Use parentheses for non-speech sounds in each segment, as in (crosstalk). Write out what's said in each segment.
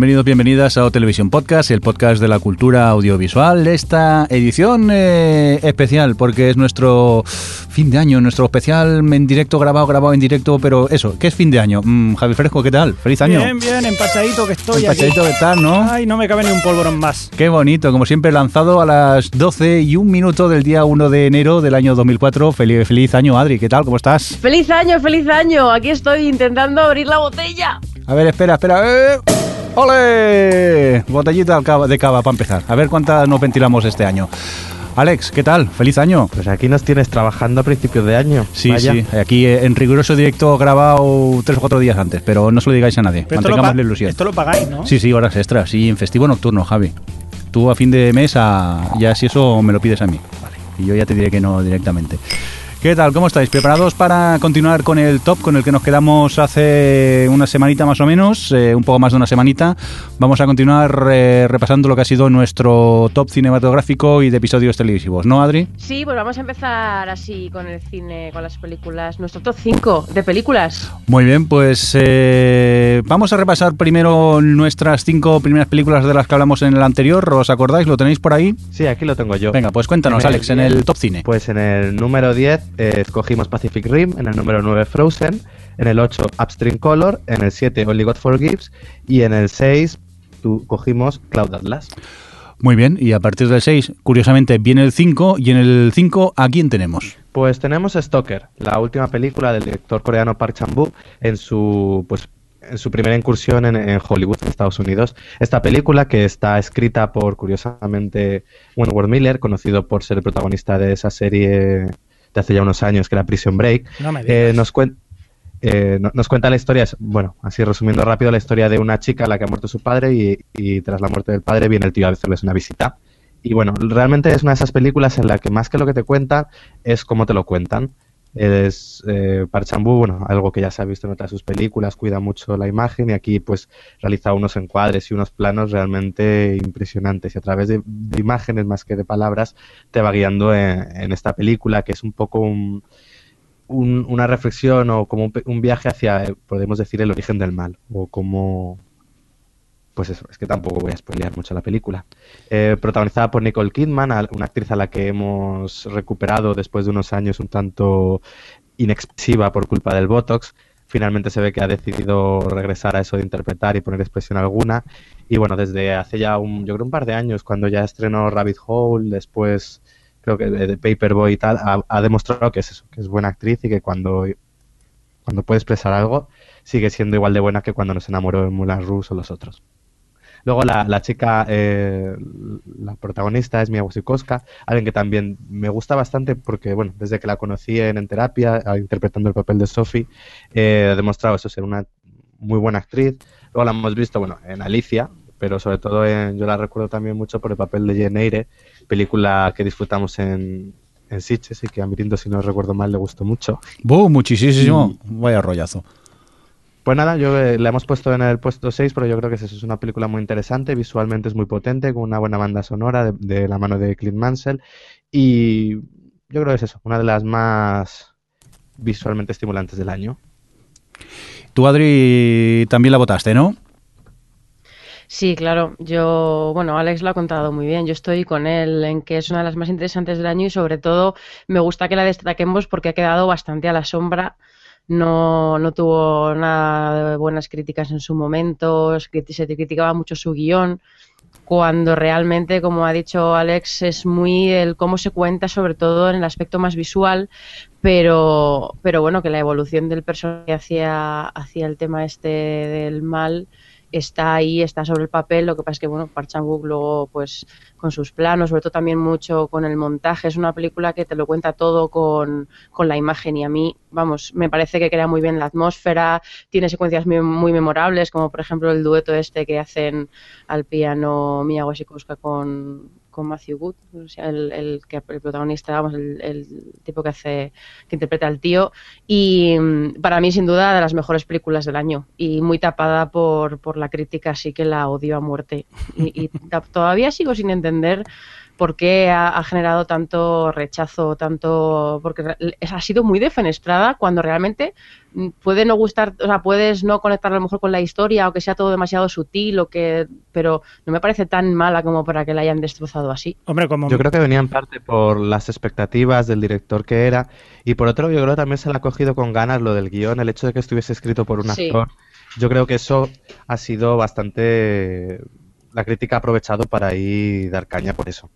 Bienvenidos, bienvenidas a O Televisión Podcast, el podcast de la cultura audiovisual. Esta edición eh, especial, porque es nuestro fin de año, nuestro especial en directo, grabado, grabado en directo, pero eso, ¿qué es fin de año? Mm, Javi Fresco, ¿qué tal? ¡Feliz año! Bien, bien, empachadito que estoy Empachadito aquí. que tal, ¿no? Ay, no me cabe ni un polvorón más. Qué bonito, como siempre lanzado a las 12 y un minuto del día 1 de enero del año 2004. Feliz, feliz año, Adri, ¿qué tal? ¿Cómo estás? ¡Feliz año, feliz año! Aquí estoy intentando abrir la botella. A ver, espera, espera. ¡Eh! ¡Ole! Botellita de cava, para empezar. A ver cuántas nos ventilamos este año. Alex, ¿qué tal? ¡Feliz año! Pues aquí nos tienes trabajando a principios de año. Sí, Vaya. sí, aquí eh, en riguroso directo grabado tres o cuatro días antes, pero no se lo digáis a nadie, Pero esto lo, mantengamos la ilusión. esto lo pagáis, ¿no? Sí, sí, horas extras, sí, en festivo nocturno, Javi. Tú a fin de mes, a- ya si eso me lo pides a mí, vale, y yo ya te diré que no directamente. ¿Qué tal? ¿Cómo estáis? ¿Preparados para continuar con el top con el que nos quedamos hace una semanita más o menos? eh, un poco más de una semanita. Vamos a continuar eh, repasando lo que ha sido nuestro top cinematográfico y de episodios televisivos, ¿no, Adri? Sí, pues vamos a empezar así con el cine, con las películas. Nuestro top 5 de películas. Muy bien, pues eh, vamos a repasar primero nuestras cinco primeras películas de las que hablamos en el anterior. ¿Os acordáis? ¿Lo tenéis por ahí? Sí, aquí lo tengo yo. Venga, pues cuéntanos, En el Alex, en el top cine. Pues en el número 10 eh, escogimos Pacific Rim, en el número 9 Frozen, en el 8 Upstream Color, en el 7 Only God Forgives y en el 6 tu- cogimos Cloud Atlas. Muy bien, y a partir del 6, curiosamente, viene el 5, y en el 5, ¿a quién tenemos? Pues tenemos Stalker, la última película del director coreano Park Chan-wook en su pues en su primera incursión en, en Hollywood, en Estados Unidos. Esta película que está escrita por, curiosamente, Wentworth Miller, conocido por ser el protagonista de esa serie de hace ya unos años que era Prison Break, No me eh, nos, cuen- eh, no- nos cuenta la historia, bueno, así resumiendo rápido, la historia de una chica a la que ha muerto su padre y, y tras la muerte del padre viene el tío a hacerles una visita. Y bueno, realmente es una de esas películas en la que más que lo que te cuentan es cómo te lo cuentan. Es eh, Park Chan-wook, bueno, algo que ya se ha visto en otras sus películas, cuida mucho la imagen y aquí pues realiza unos encuadres y unos planos realmente impresionantes. Y a través de, de imágenes más que de palabras te va guiando en, en esta película que es un poco un, un- una reflexión o como un, un viaje hacia, eh, podemos decir, el origen del mal o como... Pues eso, es que tampoco voy a spoilear mucho la película. Eh, protagonizada por Nicole Kidman, una actriz a la que hemos recuperado después de unos años un tanto inexpresiva por culpa del Botox. Finalmente se ve que ha decidido regresar a eso de interpretar y poner expresión alguna. Y bueno, desde hace ya un, yo creo un par de años, cuando ya estrenó Rabbit Hole, después creo que de, de Paperboy y tal, ha, demostrado que es eso, que es buena actriz y que cuando, cuando puede expresar algo, sigue siendo igual de buena que cuando nos enamoró en Moulin Rouge o los otros. Luego la, la chica, eh, la protagonista es Mia Wasikowska, alguien que también me gusta bastante porque, bueno, desde que la conocí en, En Terapia, ah, interpretando el papel de Sophie, eh, ha demostrado eso, ser una muy buena actriz. Luego la hemos visto, bueno, en Alicia, pero sobre todo en, yo la recuerdo también mucho por el papel de Jane Eyre, película que disfrutamos en, en Sitges y que a Mirindo, si no recuerdo mal, le gustó mucho. ¡Buh! Muchísimo. Vaya rollazo. Pues nada, yo eh, la hemos puesto en el puesto 6, pero yo creo que es eso, es una película muy interesante, visualmente es muy potente, con una buena banda sonora de, de la mano de Clint Mansell y yo creo que es eso, una de las más visualmente estimulantes del año. Tú, Adri, también la votaste, ¿no? Sí, claro. Yo, bueno, Alex lo ha contado muy bien. Yo estoy con él en que es una de las más interesantes del año y sobre todo me gusta que la destaquemos porque ha quedado bastante a la sombra. No, no tuvo nada de buenas críticas en su momento, se criti- se criticaba mucho su guion, cuando realmente, como ha dicho Alex, es muy el cómo se cuenta, sobre todo en el aspecto más visual, pero, pero bueno, que la evolución del personaje hacia, hacia el tema este del mal está ahí, está sobre el papel, lo que pasa es que, bueno, Park Chan-wook luego, pues, con sus planos, sobre todo también mucho con el montaje, es una película que te lo cuenta todo con, con la imagen y a mí, vamos, me parece que crea muy bien la atmósfera, tiene secuencias muy, muy memorables, como por ejemplo el dueto este que hacen al piano Mia Wasikowska con, con Matthew Good, o sea, el, el, que, el protagonista, vamos, el, el, tipo que hace, que interpreta al tío, y mm, para mí sin duda de las mejores películas del año, y muy tapada por, por la crítica, así que la odio a muerte, y, y (laughs) todavía sigo sin entender por qué ha, ha, generado tanto rechazo, tanto porque ha sido muy defenestrada cuando realmente puede no gustar, o sea, puedes no conectar a lo mejor con la historia o que sea todo demasiado sutil o que, pero no me parece tan mala como para que la hayan destrozado así. Hombre, como yo creo que venía en parte por las expectativas del director que era y por otro yo creo que también se le ha cogido con ganas lo del guion, el hecho de que estuviese escrito por un Sí. actor. Yo creo que eso ha sido bastante la crítica ha aprovechado para ahí dar caña por eso.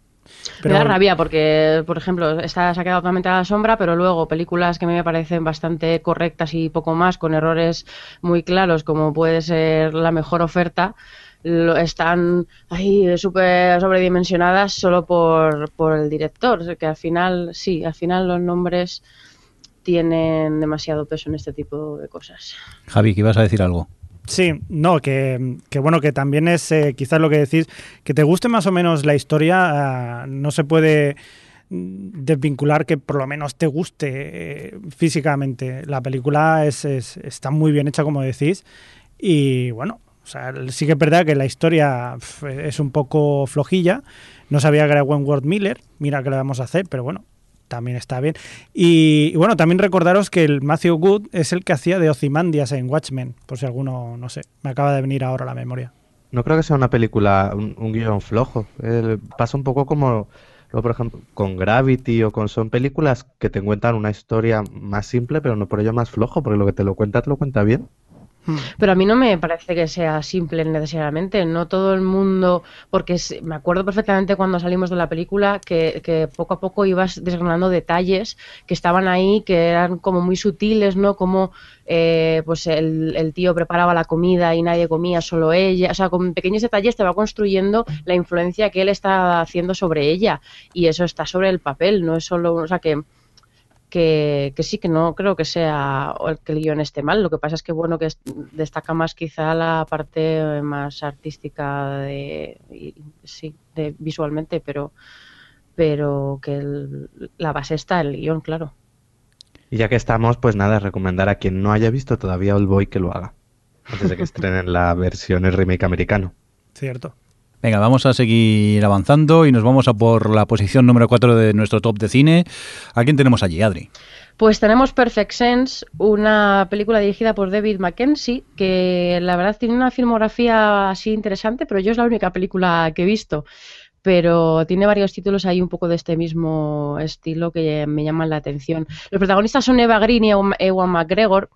Me da rabia porque, por ejemplo, esta se ha quedado totalmente a la sombra, pero luego películas que a mí me parecen bastante correctas y poco más, con errores muy claros, como puede ser La Mejor Oferta, lo- están ahí súper sobredimensionadas solo por, por el director, que al final, sí, al final los nombres tienen demasiado peso en este tipo de cosas. Javi, que ibas a decir algo. Sí, no, que, que bueno, que también es eh, quizás lo que decís, que te guste más o menos la historia, ah, no se puede desvincular que por lo menos te guste eh, físicamente. La película es, es- está muy bien hecha, como decís, y bueno, o sea, sí que es verdad que la historia es un poco flojilla. No sabía que era Wentworth Miller, mira que le vamos a hacer, pero bueno, también está bien. Y, bueno, también recordaros que el Matthew Good es el que hacía de Ozymandias en Watchmen, por si alguno, no sé, me acaba de venir ahora a la memoria. No creo que sea una película, un, un guion flojo. Pasa un poco como, luego, por ejemplo, con Gravity o con... Son películas que te cuentan una historia más simple, pero no por ello más flojo, porque lo que te lo cuenta, te lo cuenta bien. Pero a mí no me parece que sea simple necesariamente. No todo el mundo, porque me acuerdo perfectamente cuando salimos de la película que, que poco a poco ibas desgranando detalles que estaban ahí, que eran como muy sutiles, ¿no? Como eh, pues el, el tío preparaba la comida y nadie comía, solo ella. O sea, con pequeños detalles te va construyendo la influencia que él está haciendo sobre ella. Y eso está sobre el papel, no es solo, o sea, que que, que sí, que no creo que sea o el que el guion esté mal. Lo que pasa es que bueno que es- destaca más quizá la parte más artística de y- sí, de visualmente, pero pero que el- la base está el guion, claro. Y ya que estamos, pues nada, recomendar a quien no haya visto todavía Old Boy que lo haga. Antes de que (laughs) estrenen la versión, el remake americano. Cierto. Venga, vamos a seguir avanzando y nos vamos a por la posición número 4 de nuestro top de cine. ¿A quién tenemos allí, Adri? Pues tenemos Perfect Sense, una película dirigida por David Mackenzie, que la verdad tiene una filmografía así interesante, pero yo es la única película que he visto. Pero tiene varios títulos ahí un poco de este mismo estilo que me llaman la atención. Los protagonistas son Eva Green y Ewan McGregor.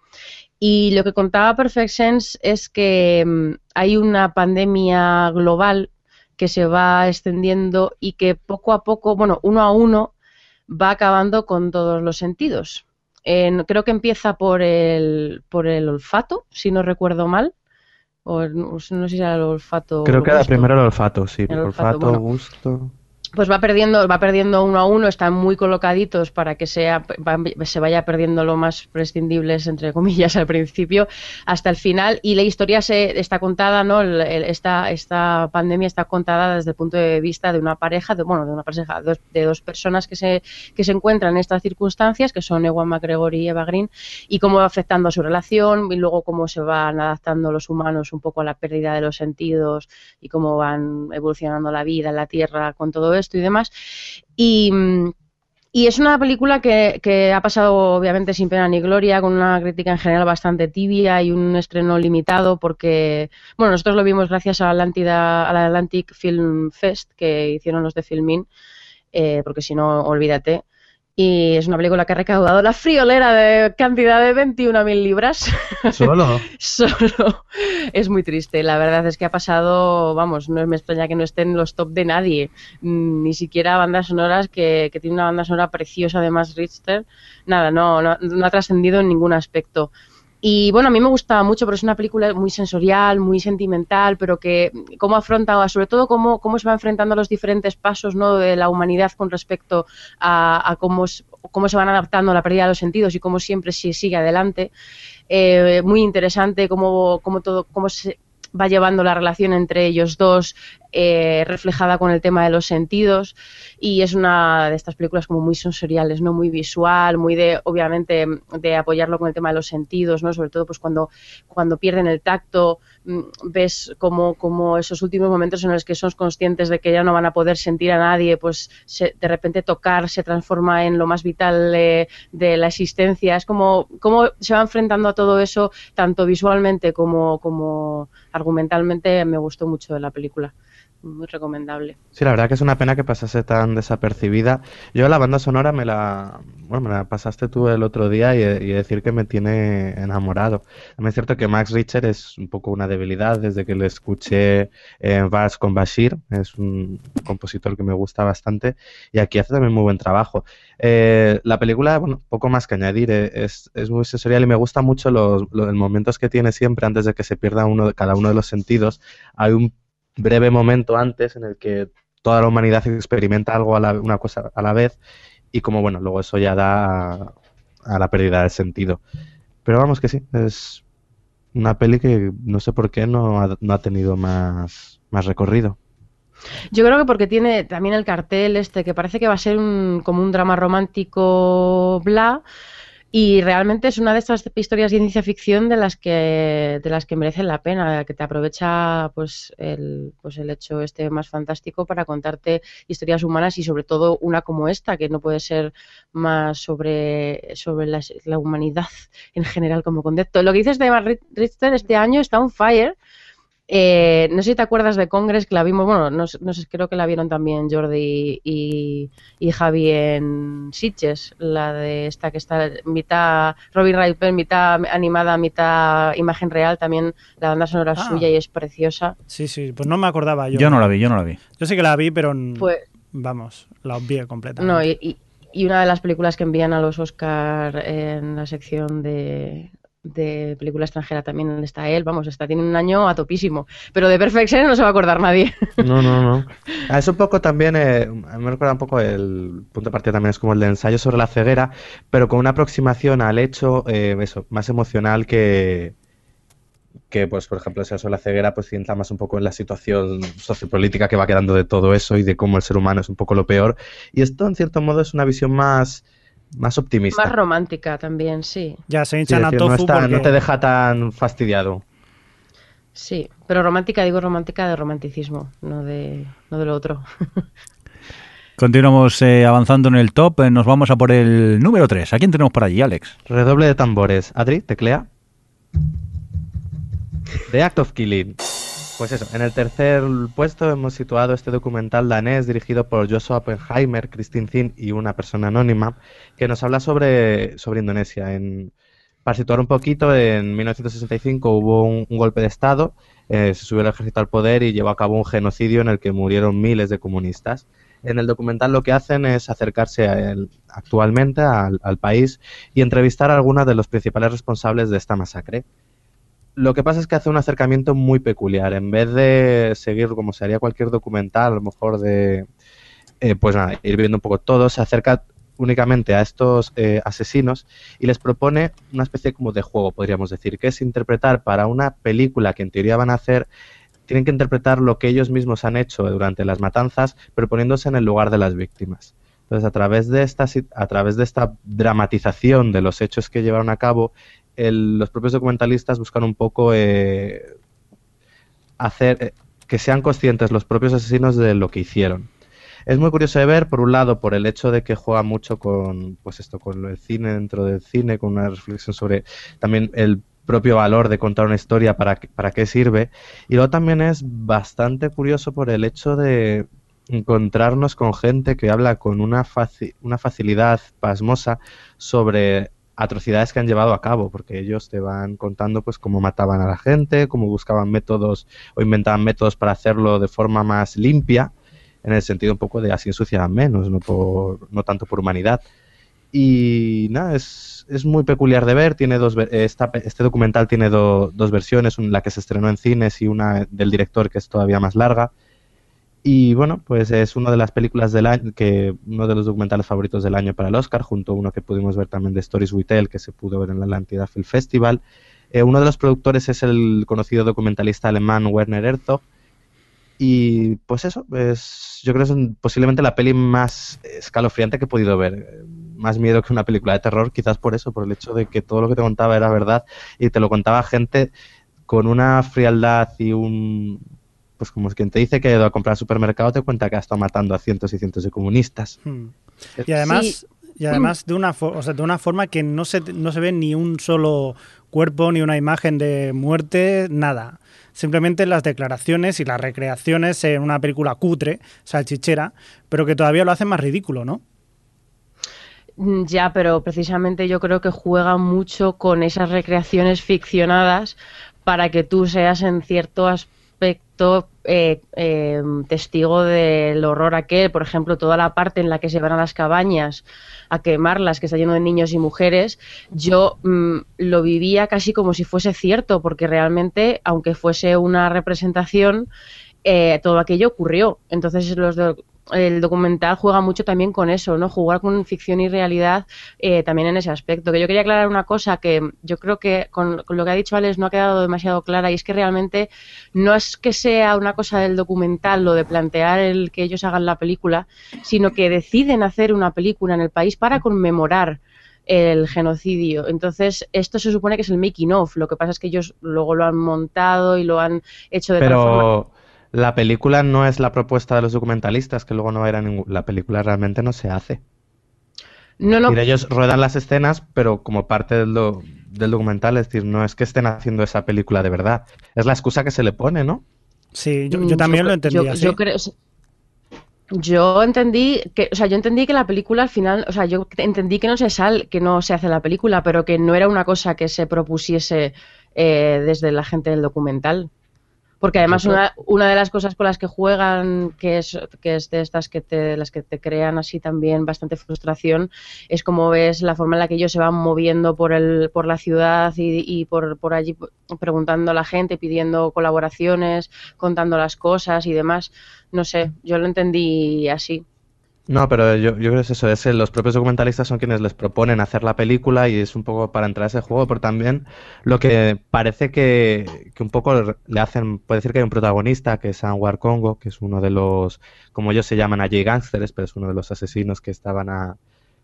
Y lo que contaba Perfect Sense es que mm, hay una pandemia global que se va extendiendo y que poco a poco, bueno, uno a uno, va acabando con todos los sentidos. En- creo que empieza por el, por el olfato, si no recuerdo mal. O no, no sé si era el olfato. Creo que era primero el olfato, sí. El olfato, olfato, bueno. gusto. Pues va perdiendo, va perdiendo uno a uno, están muy colocaditos para que sea, se vaya perdiendo lo más prescindibles, entre comillas, al principio, hasta el final. Y la historia se está contada, ¿no? El- el- esta, esta pandemia está contada desde el punto de vista de una pareja, de, bueno, de una pareja, dos- de dos personas que se, que se encuentran en estas circunstancias, que son Ewan McGregor y Eva Green, y cómo va afectando a su relación, y luego cómo se van adaptando los humanos un poco a la pérdida de los sentidos y cómo van evolucionando la vida la Tierra con todo esto y demás. Y, y es una película que, que ha pasado obviamente sin pena ni gloria, con una crítica en general bastante tibia y un estreno limitado porque, bueno, nosotros lo vimos gracias a Atlántida, a la Atlantic Film Fest que hicieron los de Filmin, eh, porque si no, olvídate. Y es una película que ha recaudado la friolera de cantidad de 21.000 libras. (laughs) Solo. Solo. Es muy triste. La verdad es que ha pasado, vamos, no me extraña que no esté en los top de nadie. Mm, Ni siquiera bandas sonoras, que, que tiene una banda sonora preciosa, además, Richter. Nada, no, no, no ha trascendido en ningún aspecto. Y bueno, a mí me gusta mucho, pero es una película muy sensorial, muy sentimental, pero que cómo afronta, sobre todo cómo, cómo se va enfrentando a los diferentes pasos ¿no? de la humanidad con respecto a, cómo, cómo se van adaptando a la pérdida de los sentidos y cómo siempre se sigue adelante. Eh, muy interesante cómo, cómo todo, cómo se, va llevando la relación entre ellos dos eh, reflejada con el tema de los sentidos y es una de estas películas como muy sensoriales, no muy visual, muy de obviamente de apoyarlo con el tema de los sentidos, no sobre todo pues cuando cuando pierden el tacto mm, ves como, como esos últimos momentos en los que son conscientes de que ya no van a poder sentir a nadie, pues de repente tocar se transforma en lo más vital de, de la existencia, es como cómo se va enfrentando a todo eso tanto visualmente como como argumentalmente me gustó mucho de la película muy recomendable. Sí, la verdad que es una pena que pasase tan desapercibida. Yo la banda sonora me la, bueno, me la pasaste tú el otro día y, decir que me tiene enamorado. También es cierto que Max Richter es un poco una debilidad desde que le escuché en Vars con Bashir. Es un compositor que me gusta bastante y aquí hace también muy buen trabajo. Eh, la película, bueno, poco más que añadir, eh, es, es muy sensorial y me gusta mucho los, los momentos que tiene siempre antes de que se pierda uno, cada uno de los sentidos. Hay un breve momento antes en el que toda la humanidad experimenta algo a la, una cosa a la vez y como bueno, luego eso ya da a, la pérdida del sentido. Pero vamos que sí, es una peli que no sé por qué no ha, no ha tenido más, más recorrido. Yo creo que porque tiene también el cartel este que parece que va a ser un, como un drama romántico bla, y realmente es una de estas historias de ciencia ficción de las que, de las que merecen la pena, que te aprovecha pues el, pues el hecho este más fantástico para contarte historias humanas y sobre todo una como esta, que no puede ser más sobre, sobre la, la humanidad en general como concepto. Lo que dices de Richter este año está on fire eh, no sé si te acuerdas de Congress, que la vimos, bueno, no, sé, creo que la vieron también Jordi y, Javi en Sitges, la de esta que está mitad Robin Wright, mitad animada, mitad imagen real, también la banda sonora ah. suya y es preciosa. Sí, sí, pues no me acordaba yo. Yo no la vi, yo no la vi. Yo sé que la vi, pero pues, vamos, la obvié completamente. No, y, y una de las películas que envían a los Oscar en la sección de de película extranjera también está él, vamos, está tiene un año a topísimo, pero de Perfection no se va a acordar nadie. (laughs) No, no, no. Ah, es un poco también, eh, me recuerda un poco el punto de partida también es como el de ensayo sobre la ceguera, pero con una aproximación al hecho, eh, eso, más emocional que, que pues por ejemplo el sobre la ceguera pues entra más un poco en la situación sociopolítica que va quedando de todo eso y de cómo el ser humano es un poco lo peor y esto en cierto modo es una visión más más optimista. Más romántica también, sí. Ya se hinchan a tofu no, te deja tan fastidiado. Sí, pero romántica, digo romántica de romanticismo, no de, no de lo otro. (laughs) Continuamos eh, avanzando en el top. Eh, nos vamos a por el número 3. ¿A quién tenemos por allí, Alex? Redoble de tambores. Adri, teclea. The Act of Killing. Pues eso, en el tercer puesto hemos situado este documental danés dirigido por Joshua Oppenheimer, Christine Zinn y una persona anónima que nos habla sobre, sobre Indonesia. En, para situar un poquito, en 1965 hubo un, golpe de Estado, eh, se subió el ejército al poder y llevó a cabo un genocidio en el que murieron miles de comunistas. En el documental lo que hacen es acercarse actualmente al, al país y entrevistar a algunos de los principales responsables de esta masacre. Lo que pasa es que hace un acercamiento muy peculiar. En vez de seguir como se haría cualquier documental, a lo mejor de, eh, pues nada, ir viendo un poco todo, se acerca únicamente a estos eh, asesinos y les propone una especie como de juego, podríamos decir, que es interpretar para una película que en teoría van a hacer, tienen que interpretar lo que ellos mismos han hecho durante las matanzas, pero poniéndose en el lugar de las víctimas. Entonces, a través de esta, a través de esta dramatización de los hechos que llevaron a cabo, los propios documentalistas buscan un poco eh, hacer eh, que sean conscientes los propios asesinos de lo que hicieron. Es muy curioso de ver, por un lado, por el hecho de que juega mucho con, pues esto, con el cine dentro del cine, con una reflexión sobre también el propio valor de contar una historia, para, para qué sirve. Y luego también es bastante curioso por el hecho de encontrarnos con gente que habla con una, una facilidad pasmosa sobre atrocidades que han llevado a cabo, porque ellos te van contando pues cómo mataban a la gente, cómo buscaban métodos o inventaban métodos para hacerlo de forma más limpia, en el sentido un poco de así ensuciaban menos, no, por, no tanto por humanidad. Y nada, es, es muy peculiar de ver. Tiene dos, esta- este documental tiene do- dos versiones, una la que se estrenó en cines y una del director que es todavía más larga. Y bueno, pues es una de las películas del año, que uno de los documentales favoritos del año para el Oscar, junto a uno que pudimos ver también de Stories We Tell, que se pudo ver en la Atlantida Film Festival. Eh, uno de los productores es el conocido documentalista alemán Werner Herzog. Y pues eso, es, yo creo que es posiblemente la peli más escalofriante que he podido ver. Eh, Más miedo que una película de terror, quizás por eso, por el hecho de que todo lo que te contaba era verdad y te lo contaba gente con una frialdad y un... Pues como quien te dice que ha ido a comprar al supermercado, te cuenta que ha estado matando a cientos y cientos de comunistas. Hmm. Y además, Sí. y además de, una o sea, de una forma que no se, no se ve ni un solo cuerpo, ni una imagen de muerte, nada. Simplemente las declaraciones y las recreaciones en una película cutre, salchichera, pero que todavía lo hacen más ridículo, ¿no? Mm, Ya, pero precisamente yo creo que juega mucho con esas recreaciones ficcionadas para que tú seas en cierto aspecto eh, eh, testigo del horror aquel. Por ejemplo, toda la parte en la que se van a las cabañas a quemarlas, que está lleno de niños y mujeres, yo mm, lo vivía casi como si fuese cierto, porque realmente, aunque fuese una representación, eh, todo aquello ocurrió. Entonces los el documental juega mucho también con eso, ¿no? Jugar con ficción y realidad eh, también en ese aspecto. Que yo quería aclarar una cosa que yo creo que con, con lo que ha dicho Alex no ha quedado demasiado clara y es que realmente no es que sea una cosa del documental lo de plantear el que ellos hagan la película, sino que deciden hacer una película en el país para conmemorar el genocidio. Entonces, esto se supone que es el making of. Lo que pasa es que ellos luego lo han montado y lo han hecho de tal forma. La película no es la propuesta de los documentalistas, que luego no era ningún... La película realmente no se hace. No, no, decir, ellos ruedan las escenas, pero como parte del, do- del documental, es decir, no es que estén haciendo esa película de verdad. Es la excusa que se le pone, ¿no? Sí, yo, Mm, yo también lo entendí yo, así. yo creo- yo entendí que, o sea, yo entendí que la película al final, o sea, yo entendí que no se sal, que no se hace la película, pero que no era una cosa que se propusiese eh, desde la gente del documental. Porque además una, una de las cosas con las que juegan, que es, que es de estas que te, las que te crean así también bastante frustración, es como ves la forma en la que ellos se van moviendo por el, por la ciudad y, y por, por allí preguntando a la gente, pidiendo colaboraciones, contando las cosas y demás. No sé, yo lo entendí así. No, pero yo, yo creo que es eso, es los propios documentalistas son quienes les proponen hacer la película y es un poco para entrar a ese juego, pero también lo que parece que, que un poco le hacen, puede decir que hay un protagonista que es Anwar Congo, que es uno de los, como ellos se llaman allí, gángsters, pero es uno de los asesinos que estaban a,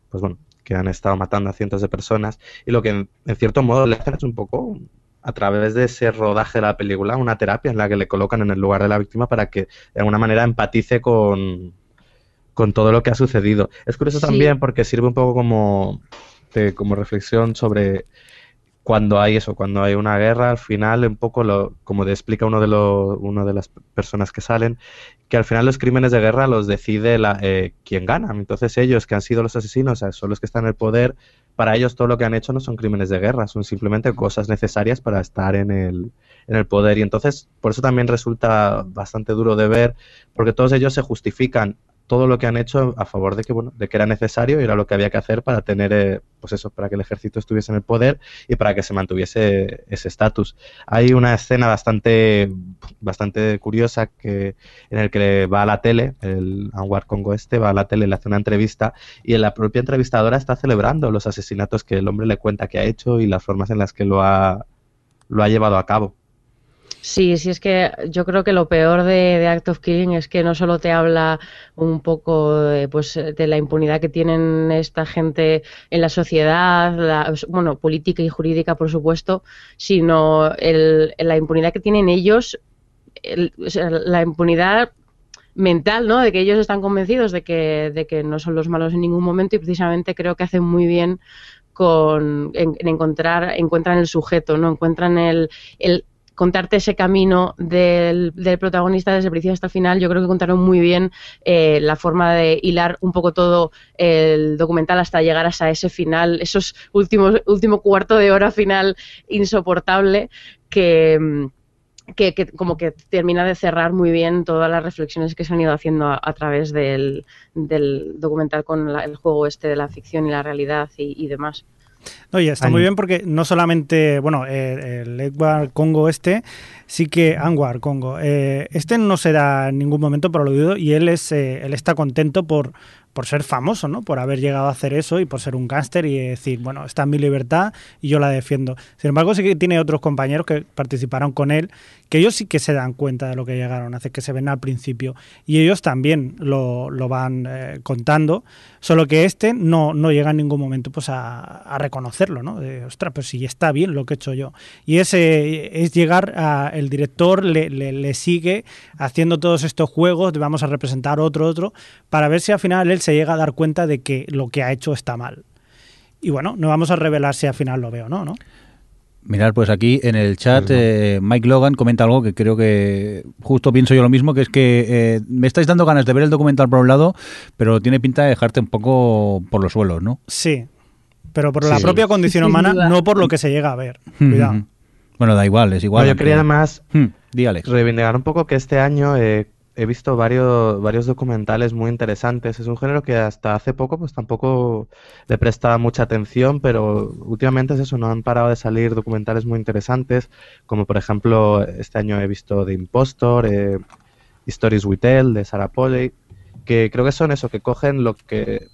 pues bueno, que han estado matando a cientos de personas y lo que en, en cierto modo le hacen es un poco a través de ese rodaje de la película, una terapia en la que le colocan en el lugar de la víctima para que de alguna manera empatice con, con todo lo que ha sucedido. Es curioso Sí. también porque sirve un poco como, de- como reflexión sobre cuando hay eso, cuando hay una guerra, al final un poco lo, como te explica uno de los, una de las personas que salen, que al final los crímenes de guerra los decide la, eh, quien gana. Entonces ellos que han sido los asesinos, o sea, son los que están en el poder, para ellos todo lo que han hecho no son crímenes de guerra, son simplemente cosas necesarias para estar en el, en el poder. Y entonces por eso también resulta bastante duro de ver, porque todos ellos se justifican todo lo que han hecho a favor de que bueno de que era necesario y era lo que había que hacer para tener eh, pues eso para que el ejército estuviese en el poder y para que se mantuviese ese estatus. Hay una escena bastante bastante curiosa que en el que va a la tele el Anwar Congo este va a la tele le hace una entrevista y la propia entrevistadora está celebrando los asesinatos que el hombre le cuenta que ha hecho y las formas en las que lo ha lo ha llevado a cabo Sí, sí, es que yo creo que lo peor de, Act of Killing es que no solo te habla un poco de, pues, de la impunidad que tienen esta gente en la sociedad, la- bueno, política y jurídica, por supuesto, sino el- la impunidad que tienen ellos, el- la impunidad mental, ¿no? De que ellos están convencidos de que, de que no son los malos en ningún momento y precisamente creo que hacen muy bien con en, en encontrar encuentran el sujeto, ¿no? Encuentran el contarte ese camino del, protagonista desde el principio hasta el final, yo creo que contaron muy bien eh, la forma de hilar un poco todo el documental hasta llegar hasta ese final, esos últimos último cuarto de hora final insoportable que, mm, que, como que termina de cerrar muy bien todas las reflexiones que se han ido haciendo a, a través del, del documental con la- el juego este de la ficción y la realidad y, y demás. No, y está Ahí. muy bien porque no solamente, bueno, eh, el Edward Congo este, sí que Anwar Congo, eh, este no se da en ningún momento por aludido y él es, eh, él está contento por, por ser famoso, ¿no? Por haber llegado a hacer eso y por ser un gángster y decir, bueno, está en mi libertad y yo la defiendo. Sin embargo, sí que tiene otros compañeros que participaron con él, que ellos sí que se dan cuenta de lo que llegaron a hacer, que se ven al principio. Y ellos también lo, lo van eh, contando, solo que este no, no llega en ningún momento pues a, a reconocerlo, ¿no? De, ostras, pues sí, está bien lo que he hecho yo. Y ese es llegar a, el director le, le, le sigue haciendo todos estos juegos, vamos a representar otro, otro, para ver si al final él se llega a dar cuenta de que lo que ha hecho está mal. Y bueno, no vamos a revelar si al final lo veo o no, ¿no? Mirad, pues aquí en el chat eh, Mike Logan comenta algo que creo que justo pienso yo lo mismo, que es que eh, me estáis dando ganas de ver el documental por un lado, pero tiene pinta de dejarte un poco por los suelos, ¿no? Sí, pero por la Sí. propia condición humana, no por lo que se llega a ver. (laughs) Cuidado. Bueno, da igual, es igual. No, yo quería además Hmm, di, Alex. reivindicar un poco que este año eh, he visto varios, varios documentales muy interesantes. Es un género que hasta hace poco pues tampoco le prestaba mucha atención, pero últimamente es eso, no han parado de salir documentales muy interesantes, como por ejemplo este año he visto The Impostor, eh, Stories We Tell de Sarah Polley, que creo que son eso, que cogen lo que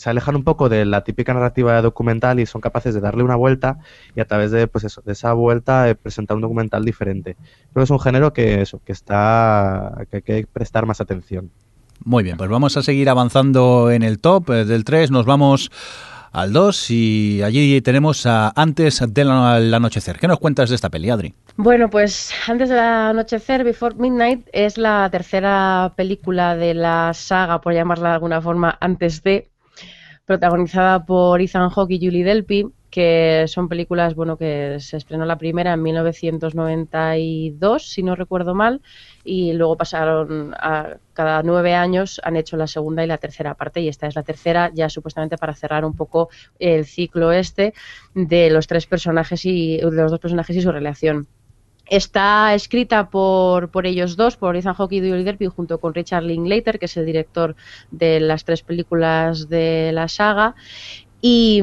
se alejan un poco de la típica narrativa documental y son capaces de darle una vuelta y a través de pues eso, de esa vuelta eh, presentar un documental diferente. Creo que es un género que eso, que está que hay que prestar más atención. Muy bien, pues vamos a seguir avanzando en el top. Eh, Del 3 nos vamos al 2 y allí tenemos a Antes del anochecer. ¿Qué nos cuentas de esta peli, Adri? Bueno, pues antes del anochecer, Before Midnight es la tercera película de la saga, por llamarla de alguna forma, antes de, protagonizada por Ethan Hawke y Julie Delpy, que son películas, bueno, que se estrenó la primera en 1992, si no recuerdo mal, y luego pasaron a cada nueve años han hecho la segunda y la tercera parte, y esta es la tercera, ya supuestamente para cerrar un poco el ciclo este de los tres personajes y de los dos personajes y su relación. Está escrita por, por ellos dos, por Ethan Hawke y Julie Delpy, junto con Richard Linklater, que es el director de las tres películas de la saga. Y,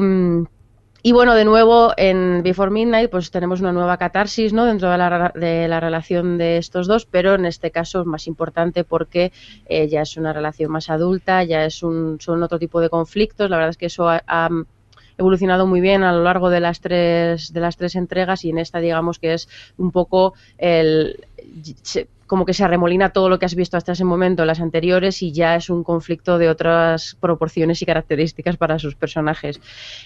y bueno, de nuevo en Before Midnight pues tenemos una nueva catarsis ¿no? dentro de la, de la relación de estos dos, pero en este caso es más importante porque eh, ya es una relación más adulta, ya es un, son otro tipo de conflictos. La verdad es que eso ha, ha evolucionado muy bien a lo largo de las tres de las tres entregas y en esta digamos que es un poco el como que se arremolina todo lo que has visto hasta ese momento en las anteriores y ya es un conflicto de otras proporciones y características para sus personajes.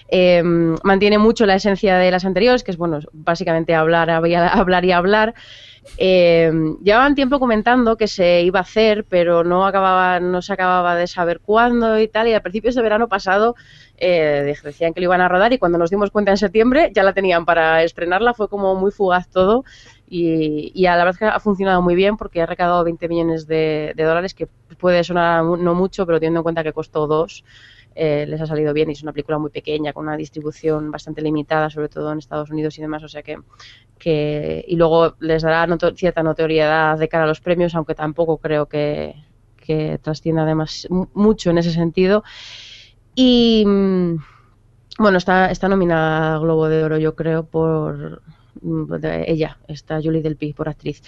Eh, mantiene mucho la esencia de las anteriores, que es bueno, básicamente hablar, (laughs) hablar y hablar. Eh, llevaban tiempo comentando que se iba a hacer, pero no acababa, no se acababa de saber cuándo y tal. Y a principios de verano pasado eh, decían que lo iban a rodar y cuando nos dimos cuenta en septiembre ya la tenían para estrenarla. Fue como muy fugaz todo y, y a la verdad que ha funcionado muy bien porque ha recaudado 20 millones de, de dólares, que puede sonar no mucho, pero teniendo en cuenta que costó dos. eh, les ha salido bien y es una película muy pequeña con una distribución bastante limitada sobre todo en Estados Unidos y demás o sea que, que y luego les dará cierta notoriedad de cara a los premios aunque tampoco creo que, que trascienda además mu- mucho en ese sentido y mm, bueno está, está nominada Globo de Oro yo creo por ella está Julie Delpy por actriz.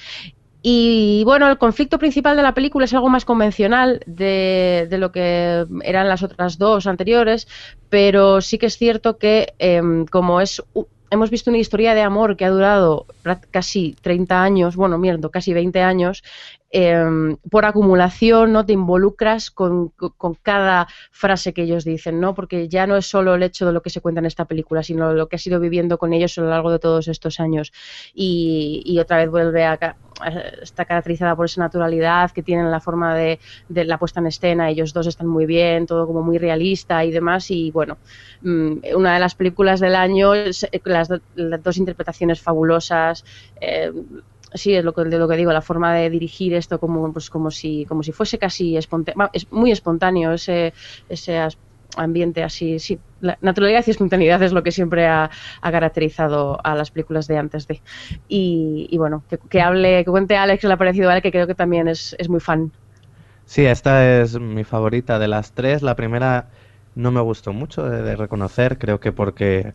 Y bueno, el conflicto principal de la película es algo más convencional de, de lo que eran las otras dos anteriores, pero sí que es cierto que em, como es hemos visto una historia de amor que ha durado casi 30 años, bueno, mierda, casi 20 años, em, por acumulación, ¿no? Te involucras con, cada frase que ellos dicen, ¿no? Porque ya no es solo el hecho de lo que se cuenta en esta película, sino lo que has ido viviendo con ellos a lo largo de todos estos años. Y, otra vez vuelve a, está caracterizada por esa naturalidad que tienen la forma de, la puesta en escena. Ellos dos están muy bien, todo como muy realista y demás. Y bueno, mm, una de las películas del año, las, las dos interpretaciones fabulosas. eh, sí, es lo que, de lo que digo, la forma de dirigir esto como, pues, como, si, como si fuese casi espontáneo, es muy espontáneo ese, ese ambiente así, sí, la naturalidad y espontaneidad es lo que siempre ha, caracterizado a las películas de antes de. Y, bueno, que, que, hable, que cuente a Alex le ha parecido a él, que creo que también es, es muy fan. Sí, esta es mi favorita de las tres. La primera no me gustó mucho de reconocer, creo que porque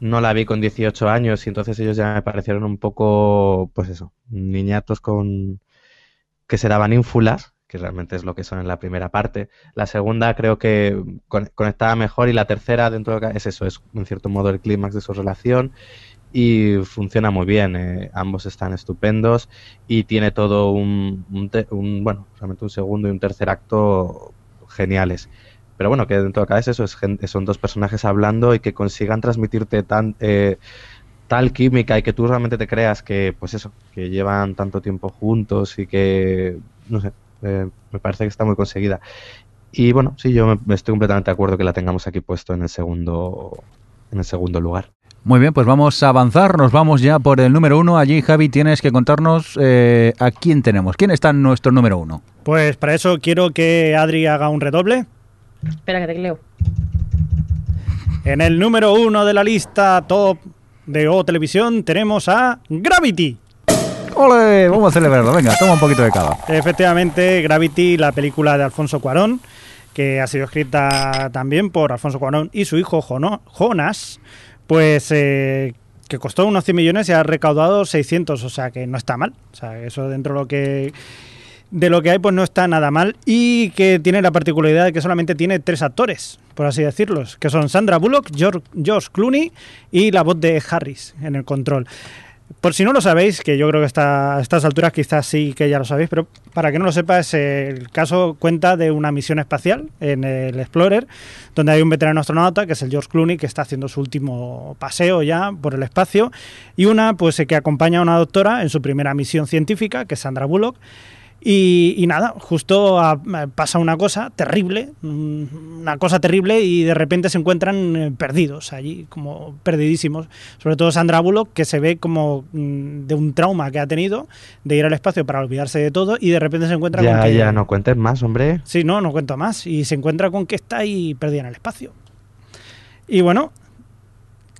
no la vi con 18 años y entonces ellos ya me parecieron un poco, pues eso, niñatos con que se daban ínfulas, que realmente es lo que son en la primera parte. La segunda creo que conectaba mejor y la tercera dentro de es eso, es en cierto modo el clímax de su relación y funciona muy bien. Eh, ambos están estupendos y tiene todo un, un, un, bueno, realmente un segundo y un tercer acto geniales. Pero bueno, que dentro de cada es eso, es, son dos personajes hablando y que consigan transmitirte tan, eh, tal química y que tú realmente te creas que, pues eso, que llevan tanto tiempo juntos y que, no sé, eh, me parece que está muy conseguida. Y bueno, sí, yo me, me estoy completamente de acuerdo que la tengamos aquí puesto en el segundo, en el segundo lugar. Muy bien, pues vamos a avanzar, nos vamos ya por el número uno. Allí, Javi, tienes que contarnos eh, a quién tenemos. ¿Quién está en nuestro número uno? Pues para eso quiero que Adri haga un redoble. Espera que te leo. En el número uno de la lista top de O Televisión tenemos a Gravity. ¡Ole! Vamos a celebrarlo. Venga, toma un poquito de cava. Efectivamente, Gravity, la película de Alfonso Cuarón, que ha sido escrita también por Alfonso Cuarón y su hijo Jono, Jonas, pues eh, que costó unos 100 millones y ha recaudado 600, o sea que no está mal. O sea, eso dentro de lo que de lo que hay, pues no está nada mal. Y que tiene la particularidad de que solamente tiene tres actores, por así decirlos, que son Sandra Bullock, George, Clooney y la voz de Harris en el control. Por si no lo sabéis, que yo creo que está, a estas alturas quizás sí que ya lo sabéis, pero para que no lo sepas, el caso cuenta de una misión espacial en el Explorer, donde hay un veterano astronauta, que es el George Clooney, que está haciendo su último paseo ya por el espacio, y una pues que acompaña a una doctora en su primera misión científica, que es Sandra Bullock, y, y, nada, justo a, a, pasa una cosa terrible, una cosa terrible y de repente se encuentran eh, perdidos allí, como perdidísimos. Sobre todo Sandra Bullock, que se ve como mm, de un trauma que ha tenido de ir al espacio para olvidarse de todo y de repente se encuentra ya, con que... Ya, no cuentes más, hombre. Sí, no, no cuento más. Y se encuentra con que está ahí perdida en el espacio. Y bueno,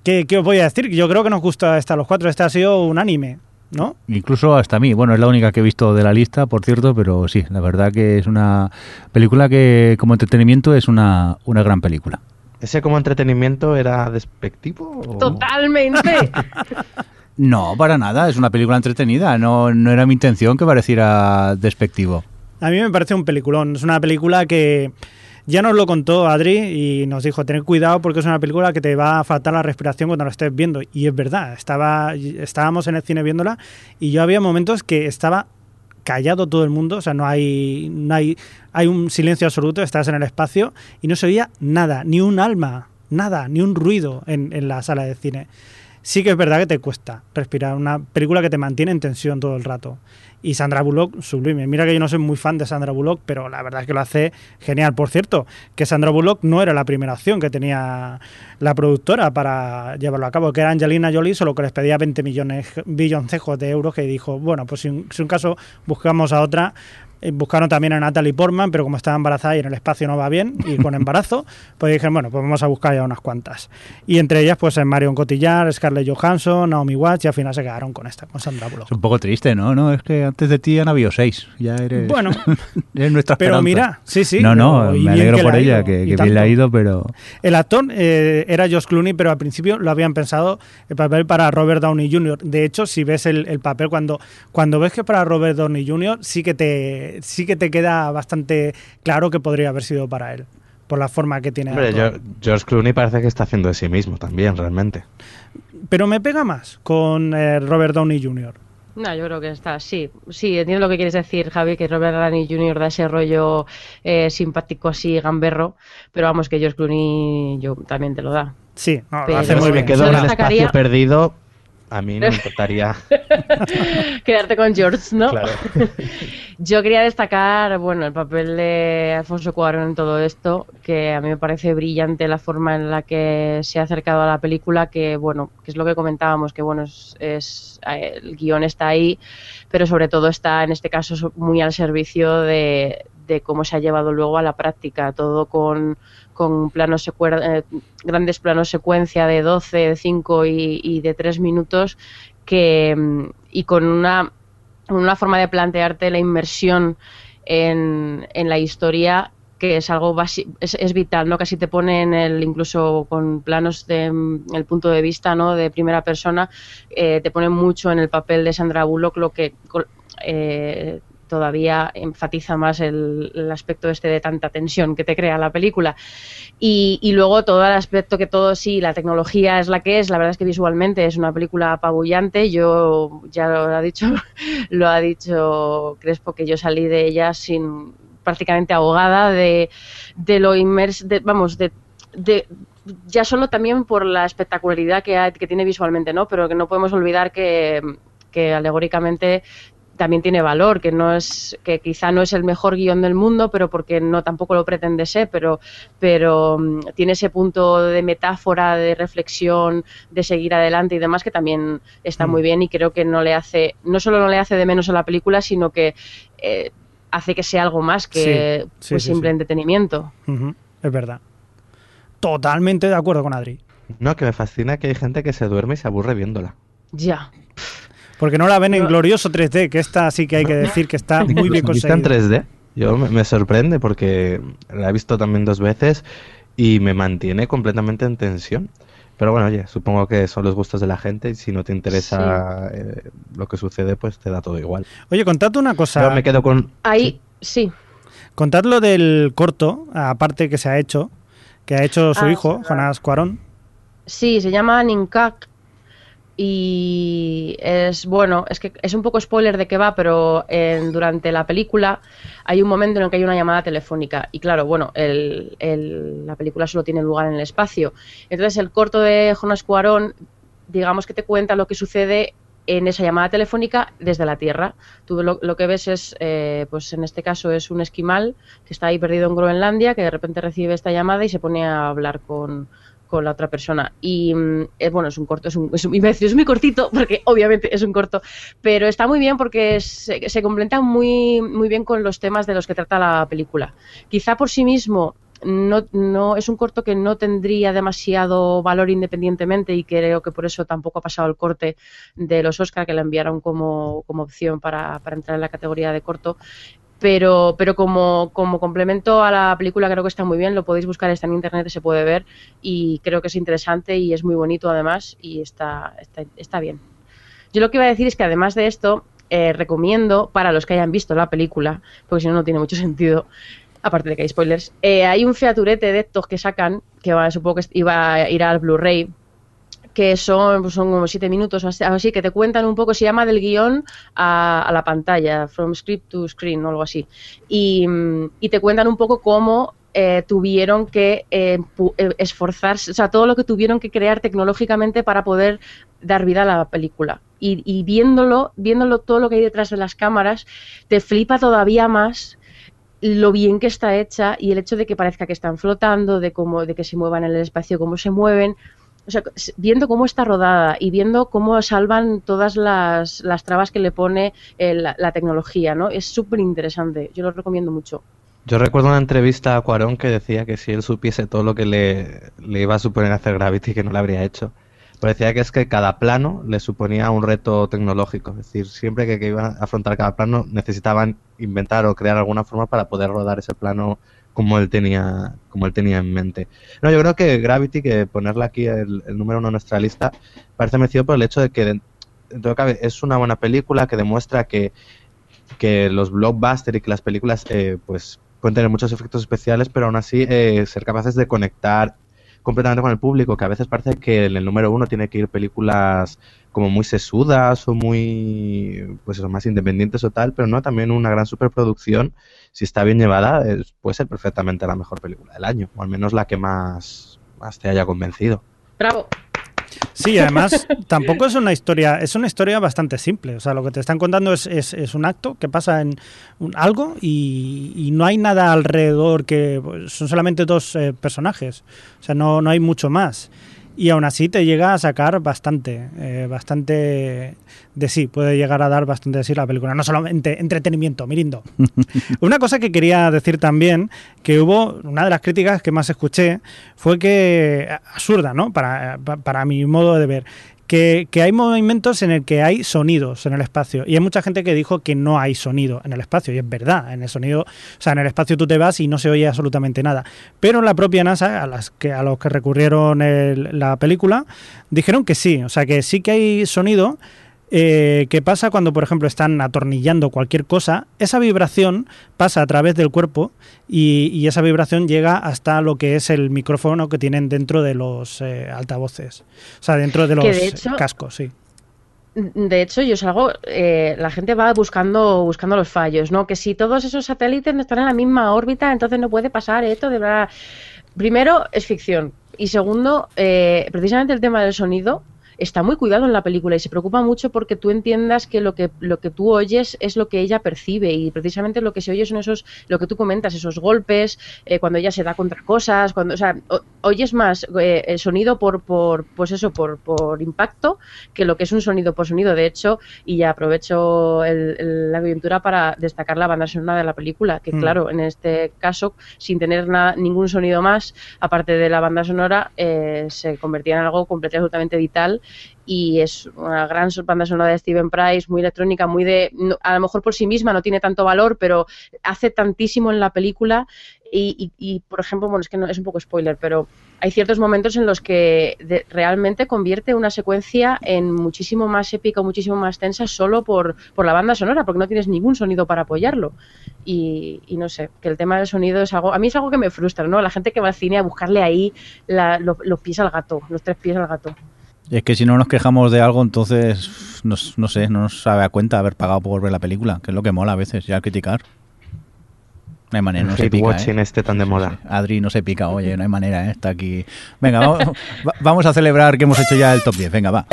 ¿qué, qué os voy a decir? Yo creo que nos gusta esta los cuatro. Este ha sido un anime. ¿No? Incluso hasta a mí. Bueno, es la única que he visto de la lista, por cierto, pero sí, la verdad que es una película que como entretenimiento es una, una gran película. ¿Ese como entretenimiento era despectivo? O... Totalmente. (laughs) no, para nada, es una película entretenida, no, no era mi intención que pareciera despectivo. A mí me parece un peliculón, es una película que... Ya nos lo contó Adri y nos dijo, tener cuidado porque es una película que te va a faltar la respiración cuando la estés viendo. Y es verdad, estaba, estábamos en el cine viéndola y yo había momentos que estaba callado todo el mundo, o sea, no hay, no hay, hay un silencio absoluto, estás en el espacio y no se oía nada, ni un alma, nada, ni un ruido en, en la sala de cine. Sí que es verdad que te cuesta respirar, una película que te mantiene en tensión todo el rato y Sandra Bullock sublime. Mira que yo no soy muy fan de Sandra Bullock, pero la verdad es que lo hace genial. Por cierto, que Sandra Bullock no era la primera opción que tenía la productora para llevarlo a cabo, que era Angelina Jolie, solo que les pedía 20 millones, billoncejos de euros, que dijo, bueno, pues si un, si un caso buscamos a otra, Buscaron también a Natalie Portman, pero como estaba embarazada y en el espacio no va bien, y con (laughs) embarazo, pues dijeron, bueno, pues vamos a buscar ya unas cuantas. Y entre ellas, pues Marion Cotillard, Scarlett Johansson, Naomi Watts, y al final se quedaron con esta, con Sandra Bullock. Es un poco triste, ¿no? No, es que antes de ti han habido seis. Ya eres. Bueno, (laughs) eres nuestra pero mira, sí, sí. No, no, y me alegro por ella, ido, que, bien le ha ido, pero. El actor eh, era Josh Clooney, pero al principio lo habían pensado el papel para Robert Downey Jr. De hecho, si ves el, el papel, cuando, cuando ves que para Robert Downey Jr., sí que te, sí que te queda bastante claro que podría haber sido para él, por la forma que tiene. Hombre. George, George Clooney parece que está haciendo de sí mismo también, realmente. Pero me pega más con eh, Robert Downey Jr. No, yo creo que está, sí, sí, entiendo lo que quieres decir, Javi, que Robert Downey Jr. da ese rollo eh, simpático así, gamberro, pero vamos, que George Clooney yo también te lo da. Sí, no, Pero lo hace muy bien. en el espacio perdido, a mí no me importaría. (laughs) Quedarte con George, ¿no? Claro. (laughs) Yo quería destacar, bueno, el papel de Alfonso Cuarón en todo esto, que a mí me parece brillante la forma en la que se ha acercado a la película, que bueno, que es lo que comentábamos, que bueno, es, es- el guion está ahí, pero sobre todo está en este caso so- muy al servicio de, de cómo se ha llevado luego a la práctica, todo con, con planos eh, grandes planos secuencia de 12, de 5 y, de 3 minutos que, mm, y con una, una forma de plantearte la inmersión en, en la historia que es algo es, es, vital, ¿no? Casi te pone en el, incluso con planos de mm, el punto de vista, ¿no? De primera persona, eh, te pone mucho en el papel de Sandra Bullock, lo que eh, todavía enfatiza más el, aspecto este de tanta tensión que te crea la película. Y, luego todo el aspecto que todo sí, la tecnología es la que es, la verdad es que visualmente es una película apabullante, yo ya lo ha dicho, (laughs) lo ha dicho Crespo que yo salí de ella sin prácticamente ahogada de, de lo inmers de, vamos, de, de, ya solo también por la espectacularidad que, tiene visualmente, ¿no? Pero que no podemos olvidar que alegóricamente también tiene valor, que no es, que quizá no es el mejor guion del mundo, pero porque no tampoco lo pretende ser, pero, pero um, tiene ese punto de metáfora, de reflexión, de seguir adelante y demás que también está mm. muy bien y creo que no le hace, no solo no le hace de menos a la película, sino que eh, hace que sea algo más que sí, sí, pues, sí, simple entretenimiento. Uh -huh. Es verdad. Totalmente de acuerdo con Adri. No, que me fascina que hay gente que se duerme y se aburre viéndola. Ya. Porque no la ven en glorioso 3D, que esta sí que hay que decir que está muy bien conseguida. en 3D? Yo me, me sorprende porque la he visto también dos veces y me mantiene completamente en tensión. Pero bueno, oye, supongo que son los gustos de la gente y si no te interesa sí. eh, lo que sucede, pues te da todo igual. Oye, contad una cosa. Yo me quedo con... Ahí, sí. Contad lo del corto, aparte que se ha hecho, que ha hecho su ah, hijo, Jonás Cuarón. Sí, se llama Ninkak y es bueno, es que es un poco spoiler de qué va, pero en, durante la película hay un momento en el que hay una llamada telefónica y claro, bueno, el, la película solo tiene lugar en el espacio. Entonces el corto de Jonas Cuarón, digamos que te cuenta lo que sucede en esa llamada telefónica desde la Tierra. Tú lo, lo que ves es, eh, pues en este caso es un esquimal que está ahí perdido en Groenlandia, que de repente recibe esta llamada y se pone a hablar con, con la otra persona. Y eh, bueno, es un corto, es un, es, un, es muy cortito, porque obviamente es un corto, pero está muy bien porque se, se complementa muy, muy bien con los temas de los que trata la película. Quizá por sí mismo no, no es un corto que no tendría demasiado valor independientemente y creo que por eso tampoco ha pasado el corte de los Oscar que le enviaron como, como opción para, para entrar en la categoría de corto pero, pero como, como, complemento a la película creo que está muy bien, lo podéis buscar, está en internet, se puede ver y creo que es interesante y es muy bonito además y está, está, está bien. Yo lo que iba a decir es que además de esto, eh, recomiendo para los que hayan visto la película, porque si no, no tiene mucho (laughs) sentido, aparte de que hay spoilers, eh, hay un featurete de estos que sacan, que va, supongo que iba a ir al Blu-ray, que son, pues son como siete minutos o así, que te cuentan un poco, se llama del guion a, a la pantalla, from script to screen o algo así. Y, y te cuentan un poco cómo eh, tuvieron que eh, esforzarse, o sea, todo lo que tuvieron que crear tecnológicamente para poder dar vida a la película. Y, y viéndolo, viéndolo todo lo que hay detrás de las cámaras, te flipa todavía más lo bien que está hecha y el hecho de que parezca que están flotando, de cómo, de que se muevan en el espacio, cómo se mueven, o sea, viendo cómo está rodada y viendo cómo salvan todas las, las trabas que le pone eh, la tecnología, ¿no? Es súper interesante. Yo lo recomiendo mucho. Yo recuerdo una entrevista a Cuarón que decía que si él supiese todo lo que le, le iba a suponer hacer Gravity, que no lo habría hecho. Pero decía que es que cada plano le suponía un reto tecnológico. Es decir, siempre que, que iban a afrontar cada plano necesitaban inventar o crear alguna forma para poder rodar ese plano como él tenía como él tenía en mente. No, yo creo que Gravity, que ponerla aquí el, el número uno en nuestra lista, parece merecido por el hecho de que es una buena película que demuestra que, que los blockbusters y que las películas eh, pues pueden tener muchos efectos especiales, pero aún así eh, ser capaces de conectar completamente con el público, que a veces parece que en el número uno tiene que ir películas como muy sesudas o muy pues eso, más independientes o tal, pero no, también una gran superproducción si está bien llevada, es, puede ser perfectamente la mejor película del año, o al menos la que más, más te haya convencido. Bravo. Sí, además (laughs) tampoco es una historia, es una historia bastante simple. O sea, lo que te están contando es, es, es un acto que pasa en un, algo y, no hay nada alrededor que pues, son solamente dos eh, personajes. O sea, no, no hay mucho más. Y aún así te llega a sacar bastante, eh, bastante de sí, puede llegar a dar bastante de sí la película, no solamente entretenimiento, mirindo. (laughs) una cosa que quería decir también, que hubo, una de las críticas que más escuché fue que, absurda, ¿no? Para, para mi modo de ver, que, hay movimientos en el que hay sonidos en el espacio. Y hay mucha gente que dijo que no hay sonido en el espacio. Y es verdad, en el sonido, o sea, en el espacio tú te vas y no se oye absolutamente nada. Pero la propia NASA, a, las que, a los que recurrieron la película, dijeron que sí. O sea, que sí que hay sonido eh, ¿Qué pasa cuando, por ejemplo, están atornillando cualquier cosa? Esa vibración pasa a través del cuerpo y, esa vibración llega hasta lo que es el micrófono que tienen dentro de los eh, altavoces. O sea, dentro de los cascos, sí. De hecho, yo salgo, eh, la gente va buscando, buscando los fallos, ¿no? Que si todos esos satélites no están en la misma órbita, entonces no puede pasar esto, de verdad. Primero, es ficción. Y segundo, precisamente el tema del sonido, está muy cuidado en la película y se preocupa mucho porque tú entiendas que lo que, lo que tú oyes es lo que ella percibe y precisamente lo que se oye son esos, lo que tú comentas, esos golpes, eh, cuando ella se da contra cosas, cuando, o sea, oyes más eh, el sonido por, por, pues eso, por, por impacto que lo que es un sonido por sonido. De hecho, y ya aprovecho la aventura para destacar la banda sonora de la película, que mm. claro, en este caso, sin tener nada, ningún sonido más, aparte de la banda sonora, eh, se convertía en algo completamente absolutamente vital y es una gran banda sonora de Steven Price, muy electrónica, muy de, a lo mejor por sí misma no tiene tanto valor, pero hace tantísimo en la película y, por ejemplo, bueno, es que no, es un poco spoiler, pero hay ciertos momentos en los que realmente convierte una secuencia en muchísimo más épica, muchísimo más tensa solo por, la banda sonora, porque no tienes ningún sonido para apoyarlo. Y, no sé, que el tema del sonido es algo, a mí es algo que me frustra, ¿no? La gente que va al cine a buscarle ahí los pies al gato, los tres pies al gato. Es que si no nos quejamos de algo, entonces, no, no sé, no nos sabe a cuenta haber pagado por ver la película, que es lo que mola a veces, ya criticar. No hay manera, no se pica. ¿eh? este tan de moda. Adri no se pica, oye, no hay manera, ¿eh? está aquí. Venga, vamos, vamos a celebrar que hemos hecho ya el top 10. Venga, va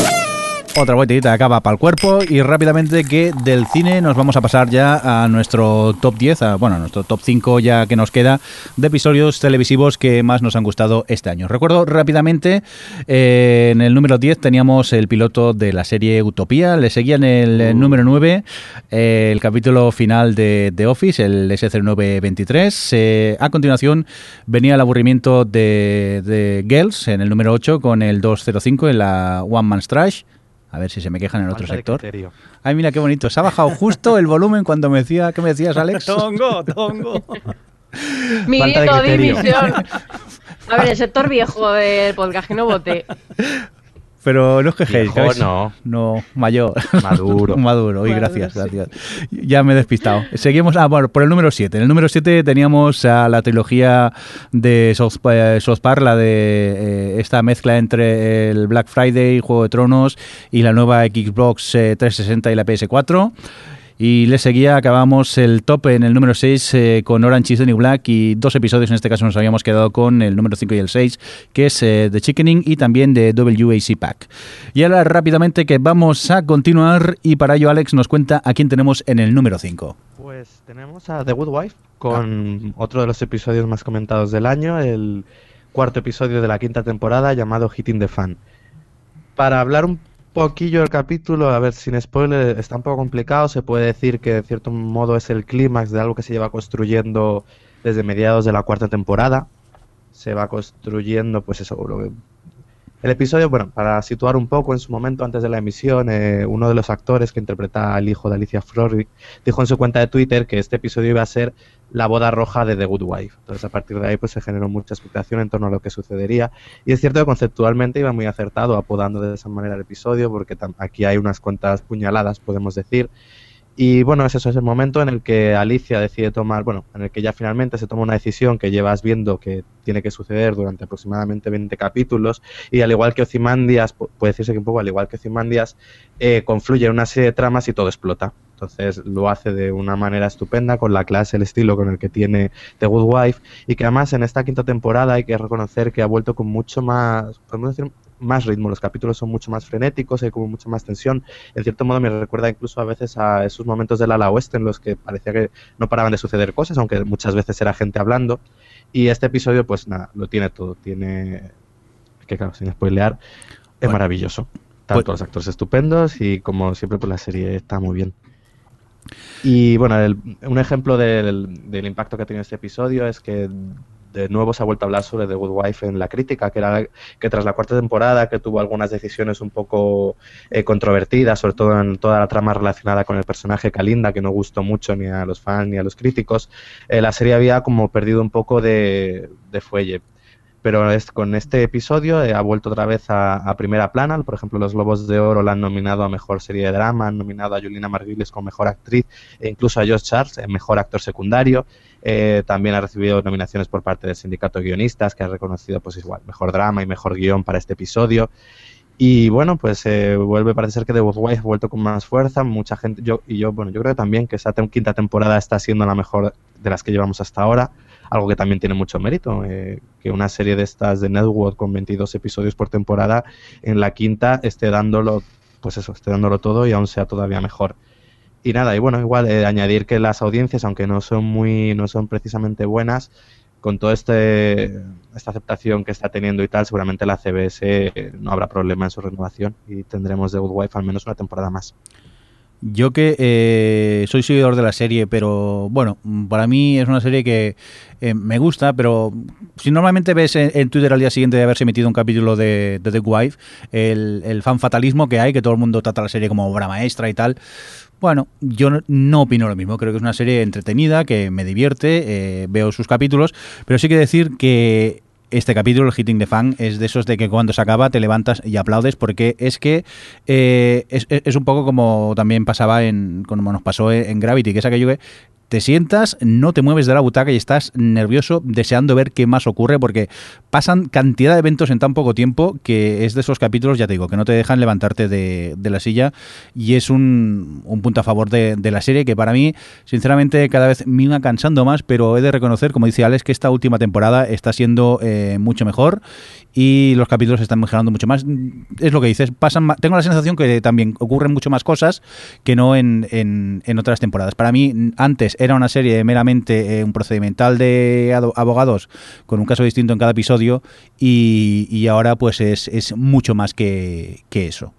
otra vueltita acaba para el cuerpo y rápidamente que del cine nos vamos a pasar ya a nuestro top 10, a, bueno, a nuestro top 5 ya que nos queda de episodios televisivos que más nos han gustado este año. Recuerdo rápidamente, eh, en el número 10 teníamos el piloto de la serie Utopía, le seguía en el uh. número 9 eh, el capítulo final de The Office, el S0923. Eh, a continuación venía el aburrimiento de, de Girls en el número 8 con el 205 en la One Man's Trash. A ver si se me quejan en el otro sector. Ay, mira qué bonito. Se ha bajado justo el volumen cuando me decía, ¿qué me decías, Alex? (laughs) tongo, tongo. Mirito, división. A ver, el sector viejo del podcast, que no vote. (laughs) Pero no os quejéis. no. No, mayor. Maduro. (laughs) Maduro. Y gracias, gracias. Ya me he despistado. Seguimos ah, por el número 7. En el número 7 teníamos a la trilogía de South, eh, Park, la de eh, esta mezcla entre el Black Friday, Juego de Tronos y la nueva Xbox 360 eh, y la PS4. Y le seguía, acabamos el top en el número 6 eh, con Orange is the New Black y dos episodios, en este caso nos habíamos quedado con el número 5 y el 6, que es eh, The Chickening y también de WAC Pack. Y ahora rápidamente que vamos a continuar y para ello Alex nos cuenta a quién tenemos en el número 5. Pues tenemos a The Good Wife con otro de los episodios más comentados del año, el cuarto episodio de la quinta temporada llamado Hitting the Fan. Para hablar un poquillo el capítulo, a ver, sin spoiler, está un poco complicado. Se puede decir que de cierto modo es el clímax de algo que se lleva construyendo desde mediados de la cuarta temporada. Se va construyendo, pues eso, lo el episodio, bueno, para situar un poco, en su momento antes de la emisión, eh, uno de los actores que interpreta al hijo de Alicia Florrick dijo en su cuenta de Twitter que este episodio iba a ser la boda roja de The Good Wife. Entonces, a partir de ahí, pues se generó mucha expectación en torno a lo que sucedería. Y es cierto que conceptualmente iba muy acertado apodando de esa manera el episodio, porque aquí hay unas cuantas puñaladas, podemos decir. Y bueno, ese es el momento en el que Alicia decide tomar, bueno, en el que ya finalmente se toma una decisión que llevas viendo que tiene que suceder durante aproximadamente 20 capítulos y al igual que Ozymandias, puede decirse que un poco al igual que Ozymandias, eh, confluye una serie de tramas y todo explota. Entonces lo hace de una manera estupenda, con la clase, el estilo con el que tiene The Good Wife, y que además en esta quinta temporada hay que reconocer que ha vuelto con mucho más, podemos decir, más ritmo. Los capítulos son mucho más frenéticos, hay como mucha más tensión. En cierto modo me recuerda incluso a veces a esos momentos del ala oeste en los que parecía que no paraban de suceder cosas, aunque muchas veces era gente hablando. Y este episodio, pues nada, lo tiene todo. Tiene que claro, sin spoilear, es Bueno. maravilloso. Tanto Pues- los actores estupendos y como siempre pues la serie está muy bien. Y bueno, el- un ejemplo del, del impacto que ha tenido este episodio es que de nuevo se ha vuelto a hablar sobre The Good Wife en la crítica, que era que tras la cuarta temporada, que tuvo algunas decisiones un poco eh, controvertidas, sobre todo en toda la trama relacionada con el personaje Kalinda, que no gustó mucho ni a los fans ni a los críticos, eh, la serie había como perdido un poco de, de fuelle. Pero es- con este episodio eh, ha vuelto otra vez a, a primera plana. Por ejemplo, los Globos de Oro la han nominado a Mejor Serie de Drama, han nominado a Julina Margulies como Mejor Actriz e incluso a Josh Charles en Mejor Actor Secundario. Eh, también ha recibido nominaciones por parte del Sindicato de Guionistas, que ha reconocido pues igual Mejor Drama y Mejor Guión para este episodio. Y bueno, pues eh, vuelve, parece ser que The Good Wife ha vuelto con más fuerza. Mucha gente, yo y yo, bueno, yo creo también que esta quinta temporada está siendo la mejor de las que llevamos hasta ahora. Algo que también tiene mucho mérito, eh, que una serie de estas de Network con 22 episodios por temporada, en la quinta esté dándolo, pues eso, esté dándolo todo y aún sea todavía mejor. Y nada, y bueno, igual eh, añadir que las audiencias, aunque no son muy, no son precisamente buenas, con toda este, esta aceptación que está teniendo y tal, seguramente la CBS eh, no habrá problema en su renovación y tendremos The Good Wife al menos una temporada más. Yo que eh, soy seguidor de la serie, pero bueno, para mí es una serie que eh, me gusta, pero si normalmente ves en, Twitter al día siguiente de haberse emitido un capítulo de, de The Wife, el, el fan fatalismo que hay, que todo el mundo trata la serie como obra maestra y tal, bueno, yo no, no opino lo mismo. Creo que es una serie entretenida, que me divierte, eh, veo sus capítulos, pero sí que decir que este capítulo, el Hitting the Fan, es de esos de que cuando se acaba te levantas y aplaudes porque es que eh, es, un poco como también pasaba en, como nos pasó en Gravity, que es aquello que te sientas, no te mueves de la butaca y estás nervioso deseando ver qué más ocurre porque pasan cantidad de eventos en tan poco tiempo que es de esos capítulos, ya te digo, que no te dejan levantarte de, la silla y es un, un punto a favor de, la serie que para mí, sinceramente, cada vez me iba cansando más, pero he de reconocer, como dice Alex, que esta última temporada está siendo eh, mucho mejor y los capítulos están mejorando mucho más. Es lo que dices, pasan tengo la sensación que también ocurren mucho más cosas que no en, otras temporadas. Para mí, n- era una serie meramente eh, un procedimental de ado- abogados con un caso distinto en cada episodio y, y ahora pues es, es mucho más que, que eso.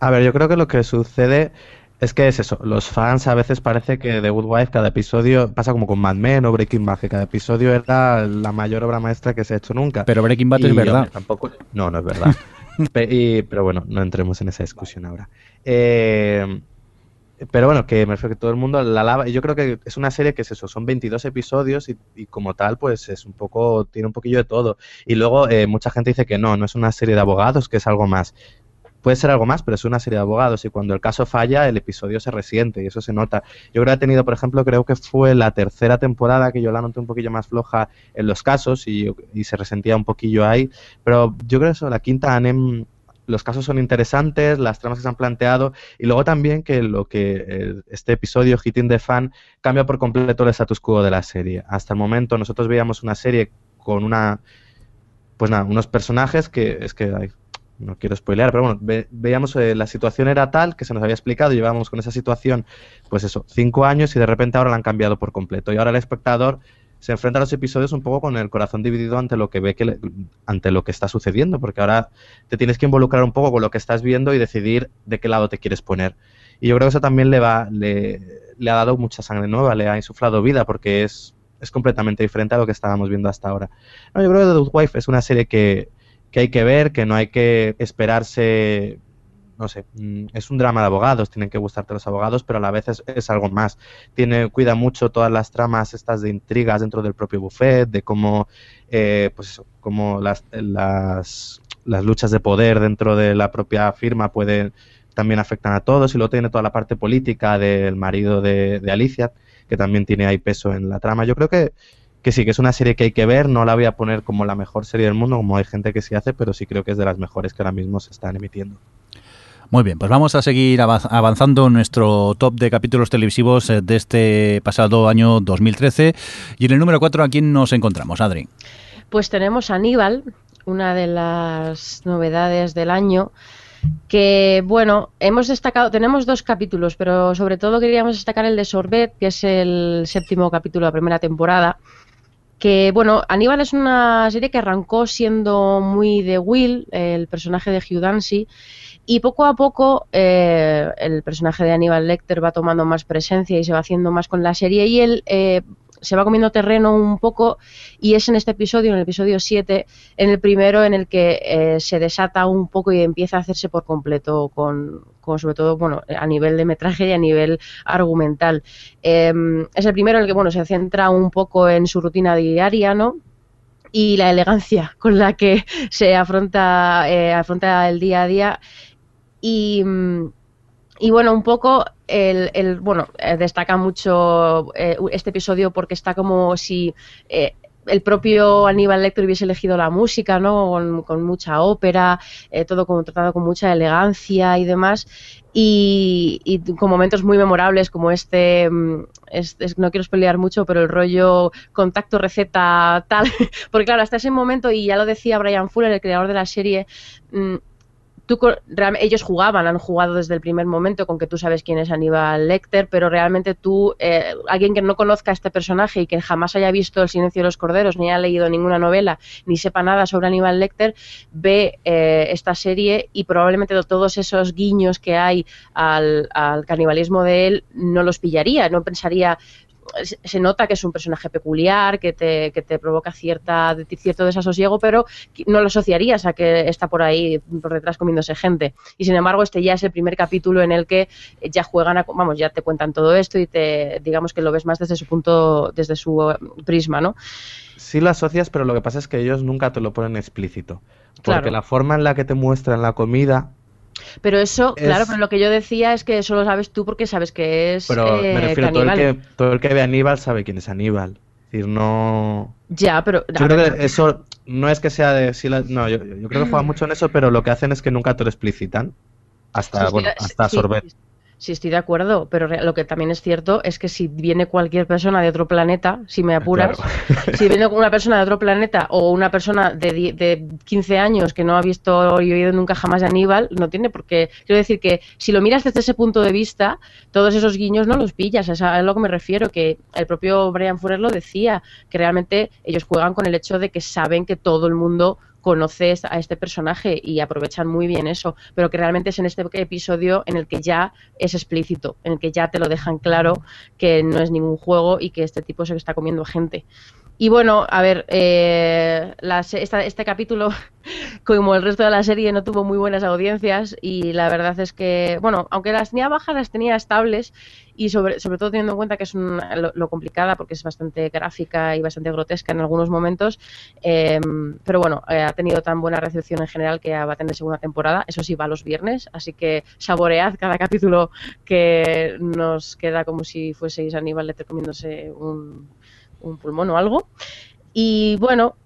A ver, yo creo que lo que sucede es que es eso. Los fans a veces parece que The Good Wife cada episodio pasa como con Mad Men o Breaking Bad, que cada episodio era la mayor obra maestra que se ha hecho nunca. Pero Breaking Bad Y, es verdad. hombre, tampoco, no, no es verdad. (laughs) Pe- y- pero bueno, no entremos en esa discusión ahora. Eh, pero bueno, que me refiero que todo el mundo la lava. y Yo creo que es una serie que es eso, son 22 episodios y, como tal, pues es un poco, tiene un poquillo de todo. Y luego eh, mucha gente dice que no, no es una serie de abogados, que es algo más. Puede ser algo más, pero es una serie de abogados y cuando el caso falla, el episodio se resiente y eso se nota. Yo creo que ha tenido, por ejemplo, creo que fue la tercera temporada que yo la noté un poquillo más floja en los casos y, y se resentía un poquillo ahí, pero yo creo que eso, la quinta han em- los casos son interesantes, las tramas que se han planteado y luego también que lo que eh, este episodio Hitting the Fan cambia por completo el status quo de la serie. Hasta el momento nosotros veíamos una serie con una pues nada, unos personajes que es que no quiero spoilear, pero bueno, ve- veíamos eh, la situación era tal que se nos había explicado, llevábamos con esa situación, pues eso, cinco años y de repente ahora la han cambiado por completo. Y ahora el espectador se enfrenta a los episodios un poco con el corazón dividido ante lo que ve que le- ante lo que está sucediendo, porque ahora te tienes que involucrar un poco con lo que estás viendo y decidir de qué lado te quieres poner. Y yo creo que eso también le va, le, ha dado mucha sangre nueva, le ha insuflado vida, porque es, es completamente diferente a lo que estábamos viendo hasta ahora. Yo creo que The Wife es una serie que, que hay que ver, que no hay que esperarse, no sé, mm, es un drama de abogados, tienen que gustarte los abogados, pero a la vez es, es algo más. Tiene, cuida mucho todas las tramas estas de intrigas dentro del propio buffet, de cómo, eh, pues cómo las, las, las luchas de poder dentro de la propia firma pueden también afectan a todos y luego tiene toda la parte política del marido de, de Alicia que también tiene ahí peso en la trama. Yo creo que, que sí, que es una serie que hay que ver, no la voy a poner como la mejor serie del mundo, como hay gente que sí hace, pero sí creo que es de las mejores que ahora mismo se están emitiendo. Muy bien, pues vamos a seguir avanz- avanzando en nuestro top de capítulos televisivos eh, de este pasado año 2013. Y en el número 4, ¿a quién nos encontramos, Adri? Pues tenemos Aníbal, una de las novedades del año, que bueno, hemos destacado, tenemos dos capítulos, pero sobre todo queríamos destacar el de Sorbet, que es el séptimo capítulo de la primera temporada. que bueno, Aníbal es una serie que arrancó siendo muy de Will, el personaje de Hugh Dancy, y poco a poco eh, el personaje de Aníbal Lecter va tomando más presencia y se va haciendo más con la serie y él eh, se va comiendo terreno un poco y es en este episodio, en el episodio 7, en el primero en el que eh, se desata un poco y empieza a hacerse por completo con, con, sobre todo bueno a nivel de metraje y a nivel argumental. Em, es el primero en el que bueno se centra un poco en su rutina diaria, ¿no? y la elegancia con la que se afronta, eh, afronta el día a día y, y bueno, un poco el, bueno, eh, destaca mucho eh, este episodio porque está como si eh, el propio Aníbal Lecter hubiese elegido la música, ¿no? Con, mucha ópera, todo tratado con mucha elegancia y demás. Y, y, con momentos muy memorables como este, mm, no quiero pelear mucho, pero el rollo contacto, receta, tal. (laughs) Porque claro, hasta ese momento, y ya lo decía Brian Fuller, el creador de la serie, mmm, tú, ellos jugaban, han jugado desde el primer momento con que tú sabes quién es Aníbal Lecter, pero realmente tú, eh, alguien que no conozca a este personaje y que jamás haya visto El silencio de los corderos, ni haya leído ninguna novela, ni sepa nada sobre Aníbal Lecter, ve eh, esta serie y probablemente todos esos guiños que hay al, al canibalismo de él no los pillaría, no pensaría se nota que es un personaje peculiar, que te, que te provoca cierta, cierto desasosiego, pero no lo asociarías a que está por ahí, por detrás comiéndose gente. Y sin embargo, este ya es el primer capítulo en el que ya juegan, a, vamos, ya te cuentan todo esto y te, digamos que lo ves más desde su punto, desde su eh, prisma, ¿no? Sí lo asocias, pero lo que pasa es que ellos nunca te lo ponen explícito. Porque claro. la forma en la que te muestran la comida pero eso, es... claro, pero lo que yo decía es que eso lo sabes tú porque sabes que es. Pero eh, me refiero, todo el, que, todo el que ve a Aníbal sabe quién es Aníbal. Es decir, no. Ya, pero. Yo creo que eso no es que sea de. Si la... no, yo, yo, creo que juega (clears throat) mucho en eso, pero lo que hacen es que nunca te lo explicitan. Hasta, sí, bueno, hasta sí, Sorbet. Sí, estoy de acuerdo, pero lo que también es cierto es que si viene cualquier persona de otro planeta, si me apuras, claro. si viene una persona de otro planeta o una persona de, de 15 años que no ha visto y oído nunca jamás de Aníbal, no tiene por qué. Quiero decir que si lo miras desde ese punto de vista, todos esos guiños no los pillas, es a lo que me refiero, que el propio Brian Fuller lo decía, que realmente ellos juegan con el hecho de que saben que todo el mundo conoces a este personaje y aprovechan muy bien eso, pero que realmente es en este episodio en el que ya es explícito, en el que ya te lo dejan claro que no es ningún juego y que este tipo se está comiendo gente. Y bueno, a ver, eh, esta, este capítulo, (laughs) como el resto de la serie, no tuvo muy buenas audiencias y la verdad es que, bueno, aunque las tenía bajas, las tenía estables y sobre, sobre todo teniendo en cuenta que es lo, lo, complicada porque es bastante gráfica y bastante grotesca en algunos momentos, eh, pero bueno, eh, ha tenido tan buena recepción en general que va a tener segunda temporada, eso sí va los viernes, así que saboread cada capítulo que nos queda como si fueseis Aníbal Lecter comiéndose un un pulmón o algo. Y bueno,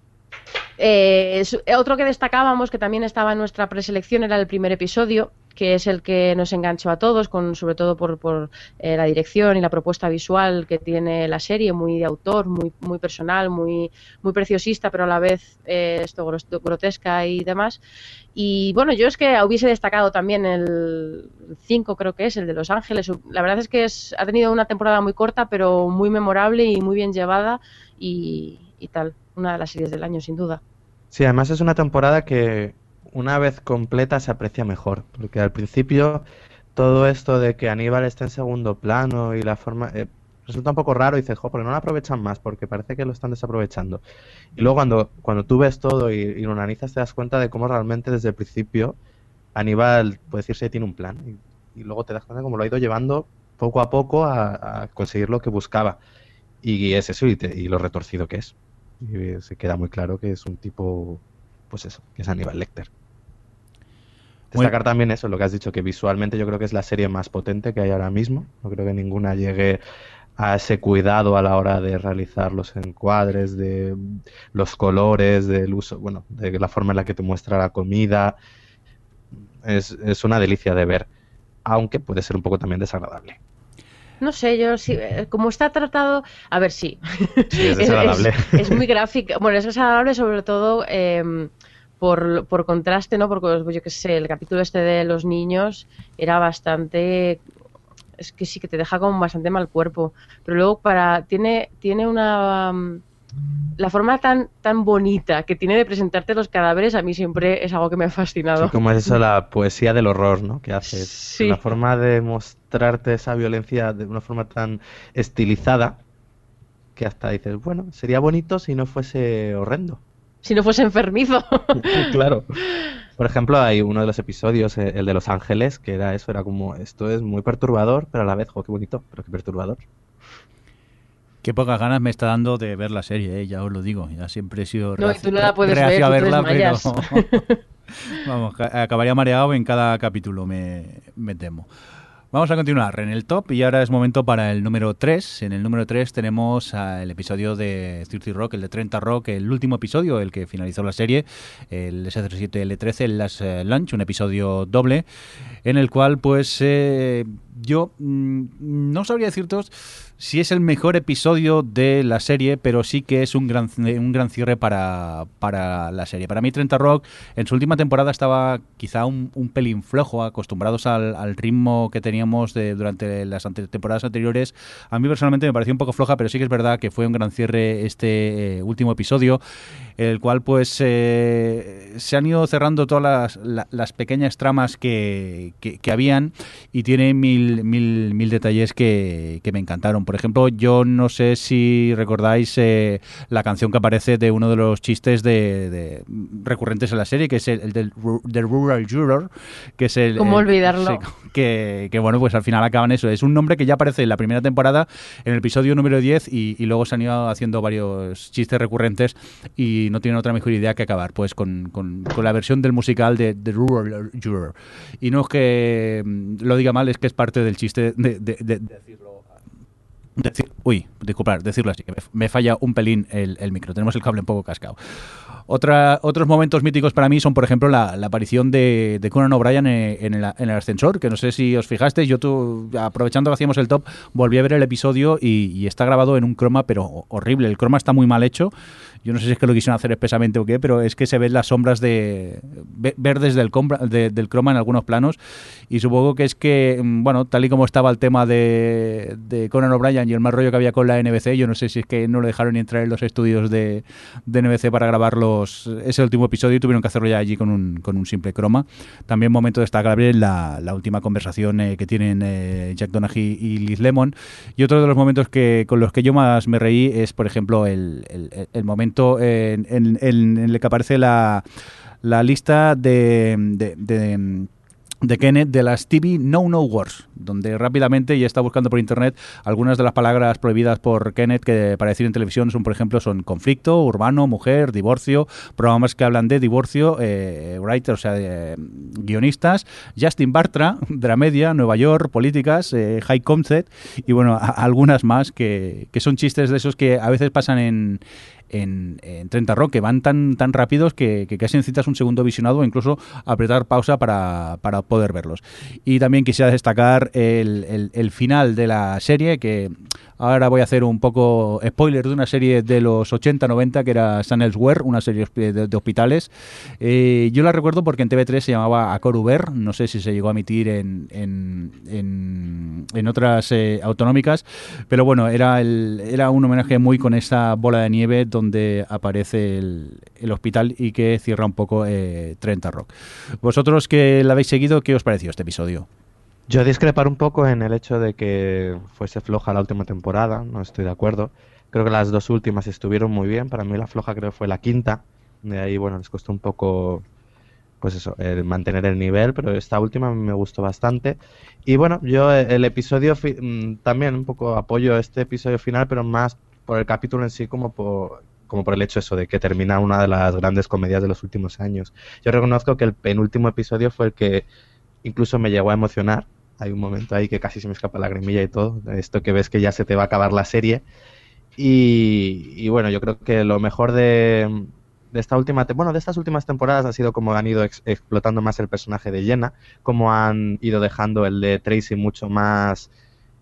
eh, otro que destacábamos, que también estaba en nuestra preselección, era el primer episodio, que es el que nos enganchó a todos, con, sobre todo por, eh, la dirección y la propuesta visual que tiene la serie, muy de autor, muy, muy personal, muy, preciosista, pero a la vez eh, esto grotesca y demás. Y bueno, yo es que hubiese destacado también el 5, creo que es, el de Los Ángeles. La verdad es que es, ha tenido una temporada muy corta, pero muy memorable y muy bien llevada y tal. Una de las series del año, sin duda. Sí, además es una temporada que una vez completa se aprecia mejor, porque al principio todo esto de que Aníbal está en segundo plano y la forma... Eh, resulta un poco raro y dices, jo, pero no lo aprovechan más porque parece que lo están desaprovechando. Y luego cuando, cuando tú ves todo y, y lo analizas te das cuenta de cómo realmente desde el principio Aníbal, puede decirse, tiene un plan. Y, y luego te das cuenta de cómo lo ha ido llevando poco a poco a, conseguir lo que buscaba. Y es eso y, te, y lo retorcido que es. Y se queda muy claro que es un tipo, pues eso, que es Aníbal Lecter. Destacar también eso, lo que has dicho, que visualmente yo creo que es la serie más potente que hay ahora mismo. No creo que ninguna llegue a ese cuidado a la hora de realizar los encuadres, de los colores, del uso, bueno, de la forma en la que te muestra la comida. Es, es una delicia de ver, aunque puede ser un poco también desagradable. No sé, yo sí, como está tratado, a ver, sí. sí es desagradable. (laughs) es, es, muy gráfica, bueno, es desagradable sobre todo eh, por, por, contraste, ¿no? Porque yo qué sé, el capítulo este de los niños era bastante es que sí que te deja como bastante mal cuerpo, pero luego para tiene tiene una la forma tan, tan bonita que tiene de presentarte los cadáveres a mí siempre es algo que me ha fascinado. Sí, como es eso, la poesía del horror, ¿no? Que hace. Sí. La forma de mostrarte esa violencia de una forma tan estilizada que hasta dices, bueno, sería bonito si no fuese horrendo. Si no fuese enfermizo. (laughs) claro. Por ejemplo, hay uno de los episodios, eh, el de Los Ángeles, que era eso, era como, esto es muy perturbador, pero a la vez, jo, qué bonito, pero qué perturbador. Qué pocas ganas me está dando de ver la serie, ¿eh? ya os lo digo. Ya siempre he sido No, y reacio- tú no la puedes ver, a tú verla, desmayas. pero (laughs) vamos, ca- acabaría mareado en cada capítulo, me, me temo. Vamos a continuar en el top y ahora es momento para el número 3. En el número 3 tenemos el episodio de 30 Rock, el de 30 Rock, el último episodio, el que finalizó la serie, el S37L13, el Last eh, Lunch, un episodio doble, en el cual pues eh, yo mm, no sabría decirte si es el mejor episodio de la serie, pero sí que es un gran, un gran cierre para, para la serie. Para mí 30 Rock en su última temporada estaba quizá un, un pelín flojo, acostumbrados al, ritmo que teníamos de, durante las ante- temporadas anteriores. A mí personalmente me pareció un poco floja, pero sí que es verdad que fue un gran cierre este eh, último episodio, el cual pues eh, se han ido cerrando todas las, la- las pequeñas tramas que, que, que habían y tiene mil, mil, mil detalles que, que me encantaron. Por ejemplo, yo no sé si recordáis eh, la canción que aparece de uno de los chistes de, de- recurrentes en la serie, que es el, el del, del Rural Juror, que es el... ¿Cómo el- olvidarlo? sí, (laughs) que, que, bueno, pues al final acaban eso. Es un nombre que ya aparece en la primera temporada, en el episodio número 10, y, y luego se han ido haciendo varios chistes recurrentes y no tienen otra mejor idea que acabar pues con, con- con la versión del musical de The Rural Juror. Y no es que mm, lo diga mal, es que es parte del chiste de, de- de- de decirlo. Uy, disculpar, decirlo así, que me, falla un pelín el, el micro. Tenemos el cable un poco cascado. Otra, otros momentos míticos para mí son, por ejemplo, la, la aparición de, de Conan O'Brien en, en el, en el ascensor, que no sé si os fijasteis, yo tú, aprovechando que hacíamos el top, volví a ver el episodio y, y está grabado en un croma, pero ho- horrible. El croma está muy mal hecho. Yo no sé si es que lo quisieron hacer expresamente o qué, pero es que se ven las sombras de ve- verdes del, de- del croma en algunos planos. Y supongo que es que, mm, bueno, tal y como estaba el tema de, de Conan O'Brien y el mal rollo que había con la NBC, yo no sé si es que no lo dejaron ni entrar en los estudios de, de NBC para grabar los, ese último episodio y tuvieron que hacerlo ya allí con un, con un simple croma. También momento destacable la, la última conversación eh, que tienen eh, Jack Donaghy y Liz Lemon. Y otro de los momentos que con los que yo más me reí es, por ejemplo, el, el- el momento en, en- en- en el que aparece la, la lista de, de- de- de Kenneth de las TV No No Wars, donde rápidamente ya está buscando por internet algunas de las palabras prohibidas por Kenneth que para decir en televisión son, por ejemplo, son conflicto, urbano, mujer, divorcio, programas que hablan de divorcio, eh, writer, o sea, de, eh, guionistas, Justin Bartra, (laughs) Dramedia, Nueva York, políticas, eh, High Concept y bueno, algunas más que, que son chistes de esos que a veces pasan en en, en 30 Rock, que van tan, tan rápidos que, casi necesitas un segundo visionado o incluso apretar pausa para, para poder verlos. Y también quisiera destacar el, el- final de la serie, que ahora voy a hacer un poco spoiler de una serie de los 80-90 que era San Elsewhere, una serie de, hospitales. Eh, yo la recuerdo porque en TV3 se llamaba Acoruber, no sé si se llegó a emitir en, en, en, otras eh, autonómicas, pero bueno, era, el, era un homenaje muy con esa bola de nieve aparece el, hospital y que cierra un poco eh, 30 Rock. Vosotros que la habéis seguido, ¿qué os pareció este episodio? Yo discrepar un poco en el hecho de que fuese floja la última temporada, no estoy de acuerdo. Creo que las dos últimas estuvieron muy bien. Para mí la floja creo fue la quinta. De ahí, bueno, les costó un poco, pues eso, el mantener el nivel, pero esta última me gustó bastante. Y bueno, yo eh, el episodio mm, también un poco apoyo este episodio final, pero más por el capítulo en sí como por, como por el hecho eso de que termina una de las grandes comedias de los últimos años. Yo reconozco que el penúltimo episodio fue el que incluso me llegó a emocionar. Hay un momento ahí que casi se me escapa la lagrimilla y todo. Esto que ves que ya se te va a acabar la serie. Y, bueno, yo creo que lo mejor de, de esta última, bueno, de estas últimas temporadas ha sido como han ido ex- explotando más el personaje de Jenna, como han ido dejando el de Tracy mucho más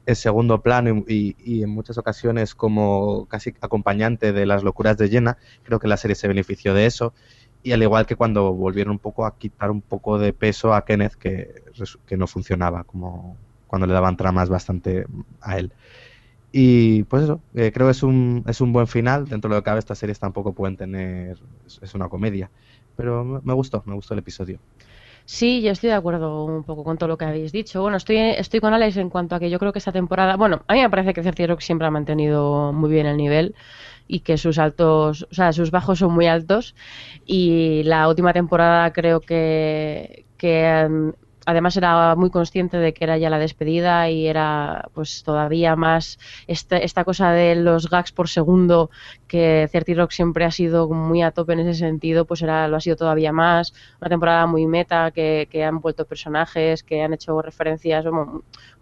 en segundo plano y, y- y en muchas ocasiones como casi acompañante de las locuras de Jenna. Creo que la serie se benefició de eso. Y al igual que cuando volvieron un poco a quitar un poco de peso a Kenneth, que, que no funcionaba, como cuando le daban tramas bastante a él. Y pues eso, eh, creo que es un, es un buen final. Dentro de lo que cabe, estas series tampoco pueden tener. Es, es una comedia. Pero me, me gustó, me gustó el episodio. Sí, yo estoy de acuerdo un poco con todo lo que habéis dicho. Bueno, estoy, estoy con Alex en cuanto a que yo creo que esta temporada, bueno, a mí me parece que Certi Rock siempre ha mantenido muy bien el nivel y que sus altos, o sea, sus bajos son muy altos y la última temporada creo que, que además era muy consciente de que era ya la despedida y era pues todavía más esta, cosa de los gags por segundo que Certi Rock siempre ha sido muy a tope en ese sentido, pues era, lo ha sido todavía más. Una temporada muy meta, que, han vuelto personajes, que han hecho referencias,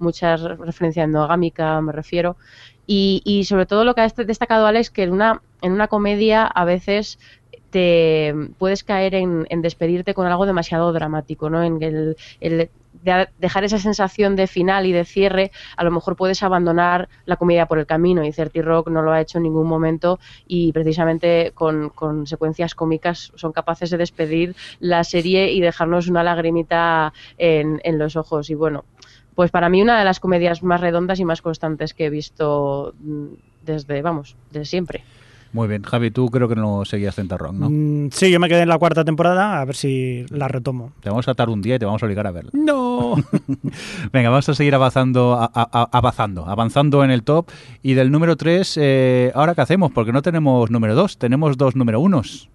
muchas referencias endogámica me refiero. Y, y sobre todo lo que ha destacado Alex, que en una, en una comedia a veces te puedes caer en, despedirte con algo demasiado dramático, ¿no? En el, de dejar esa sensación de final y de cierre, a lo mejor puedes abandonar la comedia por el camino y Certi Rock no lo ha hecho en ningún momento y precisamente con, secuencias cómicas son capaces de despedir la serie y dejarnos una lagrimita en, en los ojos y bueno, pues para mí una de las comedias más redondas y más constantes que he visto desde, vamos, desde siempre. Muy bien, Javi, tú creo que no seguías Centarrock, ¿no? Mm, sí, yo me quedé en la cuarta temporada, a ver si la retomo. Te vamos a atar un día y te vamos a obligar a verla. No. (laughs) Venga, vamos a seguir avanzando, a, a, avanzando, avanzando en el top. Y del número 3, eh, ¿ahora qué hacemos? Porque no tenemos número 2, tenemos dos número unos.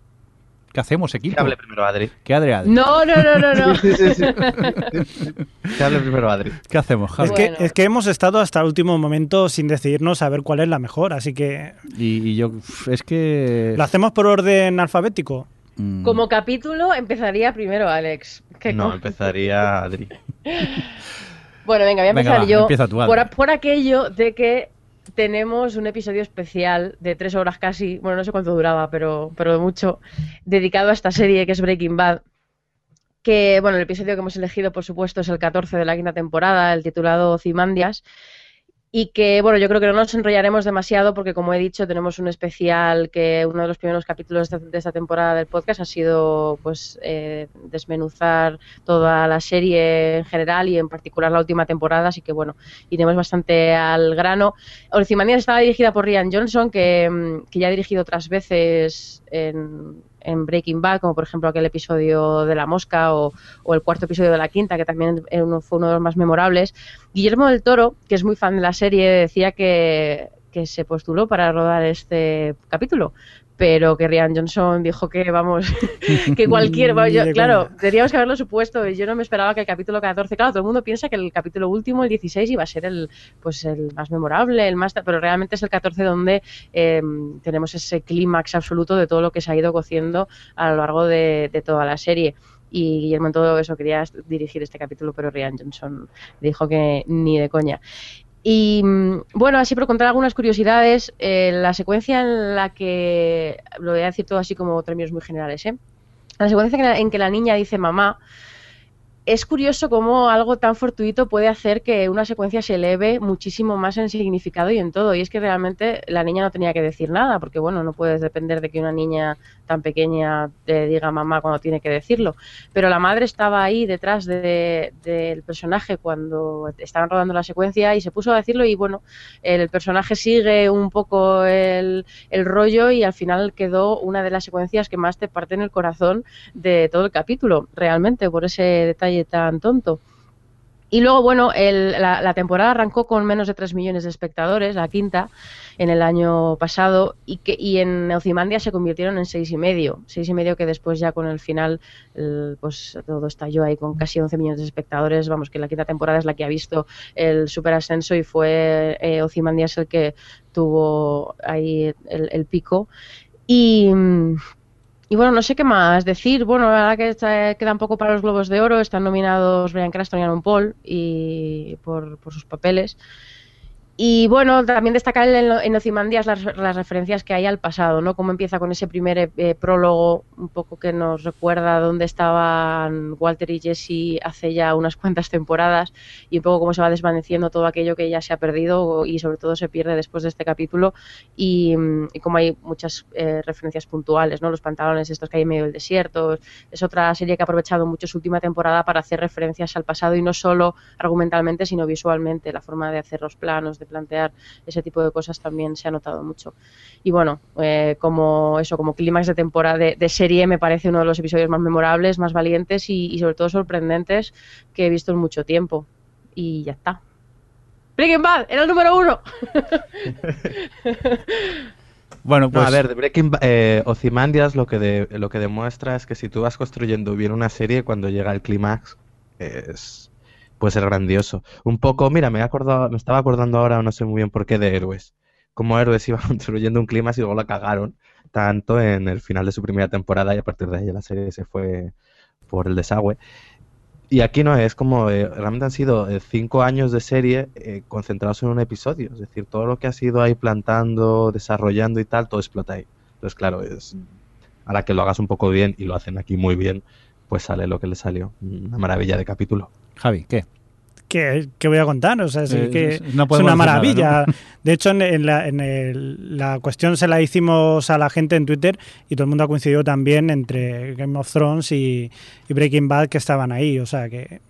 ¿Qué hacemos, equipo? Que hable primero Adri. ¿Qué Adri, Adri? No, no, no, no. no. (laughs) Sí, sí, sí. que hable primero Adri. ¿Qué hacemos, Javi? Es que, es que hemos estado hasta el último momento sin decidirnos a ver cuál es la mejor, así que... Y, y yo, es que... ¿Lo hacemos por orden alfabético? Mm. Como capítulo empezaría primero Alex. ¿Qué No, empezaría Adri. Bueno, venga, voy a Venga, empezar va, yo empieza tú, Adri. por, por aquello de que tenemos un episodio especial de tres horas casi, bueno, no sé cuánto duraba, pero, pero mucho, dedicado a esta serie que es Breaking Bad. Que, bueno, el episodio que hemos elegido, por supuesto, es el 14 de la quinta temporada, el titulado Cimandias. Y que, bueno, yo creo que no nos enrollaremos demasiado porque, como he dicho, tenemos un especial que uno de los primeros capítulos de esta, temporada del podcast ha sido, pues, eh, desmenuzar toda la serie en general y en particular la última temporada, así que, bueno, iremos bastante al grano. Ozymandias estaba dirigida por Rian Johnson, que, mm, que ya ha dirigido otras veces en, en Breaking Bad, como por ejemplo aquel episodio de la mosca o, o el cuarto episodio de la quinta, que también uno- fue uno de los más memorables. Guillermo del Toro, que es muy fan de la serie, decía que, que se postuló para rodar este capítulo, pero que Rian Johnson dijo que, vamos, (laughs) que cualquier... (laughs) Yo- claro, teníamos que haberlo supuesto. y Yo no me esperaba que el capítulo 14... Claro, todo el mundo piensa que el capítulo último, el 16, iba a ser el, pues, el más memorable, el más... Pero realmente es el 14 donde eh, tenemos ese clímax absoluto de todo lo que se ha ido cociendo a lo largo de, de toda la serie y Guillermo en todo eso quería dirigir este capítulo, pero Rian Johnson dijo que ni de coña. Y mm, bueno, así por contar algunas curiosidades, eh, la secuencia en la que, lo voy a decir todo así como términos muy generales, ¿eh? La secuencia en la- en que la niña dice mamá, es curioso cómo algo tan fortuito puede hacer que una secuencia se eleve muchísimo más en significado y en todo. Y es que realmente la niña no tenía que decir nada, porque bueno, no puedes depender de que una niña tan pequeña te diga mamá cuando tiene que decirlo. Pero la madre estaba ahí detrás de- del personaje cuando estaban rodando la secuencia y se puso a decirlo y bueno, el personaje sigue un poco el, el rollo y al final quedó una de las secuencias que más te parte en el corazón de todo el capítulo, realmente, por ese detalle tan tonto. Y luego, bueno, el- la, la temporada arrancó con menos de 3 millones de espectadores, la quinta, en el año pasado, y, que, y en Ozymandia se convirtieron en seis y medio. Seis y medio que después ya con el final, pues todo estalló ahí con casi 11 millones de espectadores. Vamos, que la quinta temporada es la que ha visto el super ascenso y fue eh, el que tuvo ahí el, el pico. Y... y bueno, no sé qué más decir. Bueno, la verdad que está- queda un poco para los Globos de Oro. Están nominados Brian Cranston y Aaron Paul y por, por sus papeles. Y bueno, también destacar en, en Ozymandias las, las referencias que hay al pasado, ¿no? Cómo empieza con ese primer eh, prólogo, un poco que nos recuerda dónde estaban Walter y Jesse hace ya unas cuantas temporadas y un poco cómo se va desvaneciendo todo aquello que ya se ha perdido y sobre todo se pierde después de este capítulo y, y como hay muchas eh, referencias puntuales, ¿no? Los pantalones estos que hay en medio del desierto. Es otra serie que ha aprovechado mucho su última temporada para hacer referencias al pasado y no solo argumentalmente, sino visualmente, la forma de hacer los planos de plantear ese tipo de cosas también se ha notado mucho. Y bueno, eh, como eso, como clímax de temporada de, serie, me parece uno de los episodios más memorables, más valientes y, sobre todo sorprendentes que he visto en mucho tiempo. Y ya está. Breaking Bad, era el número uno. (laughs) Bueno, pues... a ver, de Breaking eh, Ozymandias lo que, lo que demuestra es que si tú vas construyendo bien una serie, cuando llega el clímax, es, puede ser grandioso. Un poco, mira, me, he acordado, me estaba acordando ahora, no sé muy bien por qué, de Héroes. Como Héroes (laughs) iba construyendo un clímax y luego la cagaron tanto en el final de su primera temporada y a partir de ahí la serie se fue por el desagüe. Y aquí no es como, eh, realmente han sido eh, cinco años de serie eh, concentrados en un episodio. Es decir, todo lo que ha sido ahí plantando, desarrollando y tal, todo explota ahí. Entonces, claro, es ahora que lo hagas un poco bien y lo hacen aquí muy bien, pues sale lo que le salió. Una maravilla de capítulo. Javi, ¿qué? ¿Qué, voy a contar? O sea, que es una maravilla. (laughs) De hecho, en, la, cuestión se la hicimos a la gente en Twitter y todo el mundo ha coincidido también entre Game of Thrones y, Breaking Bad que estaban ahí. O sea que,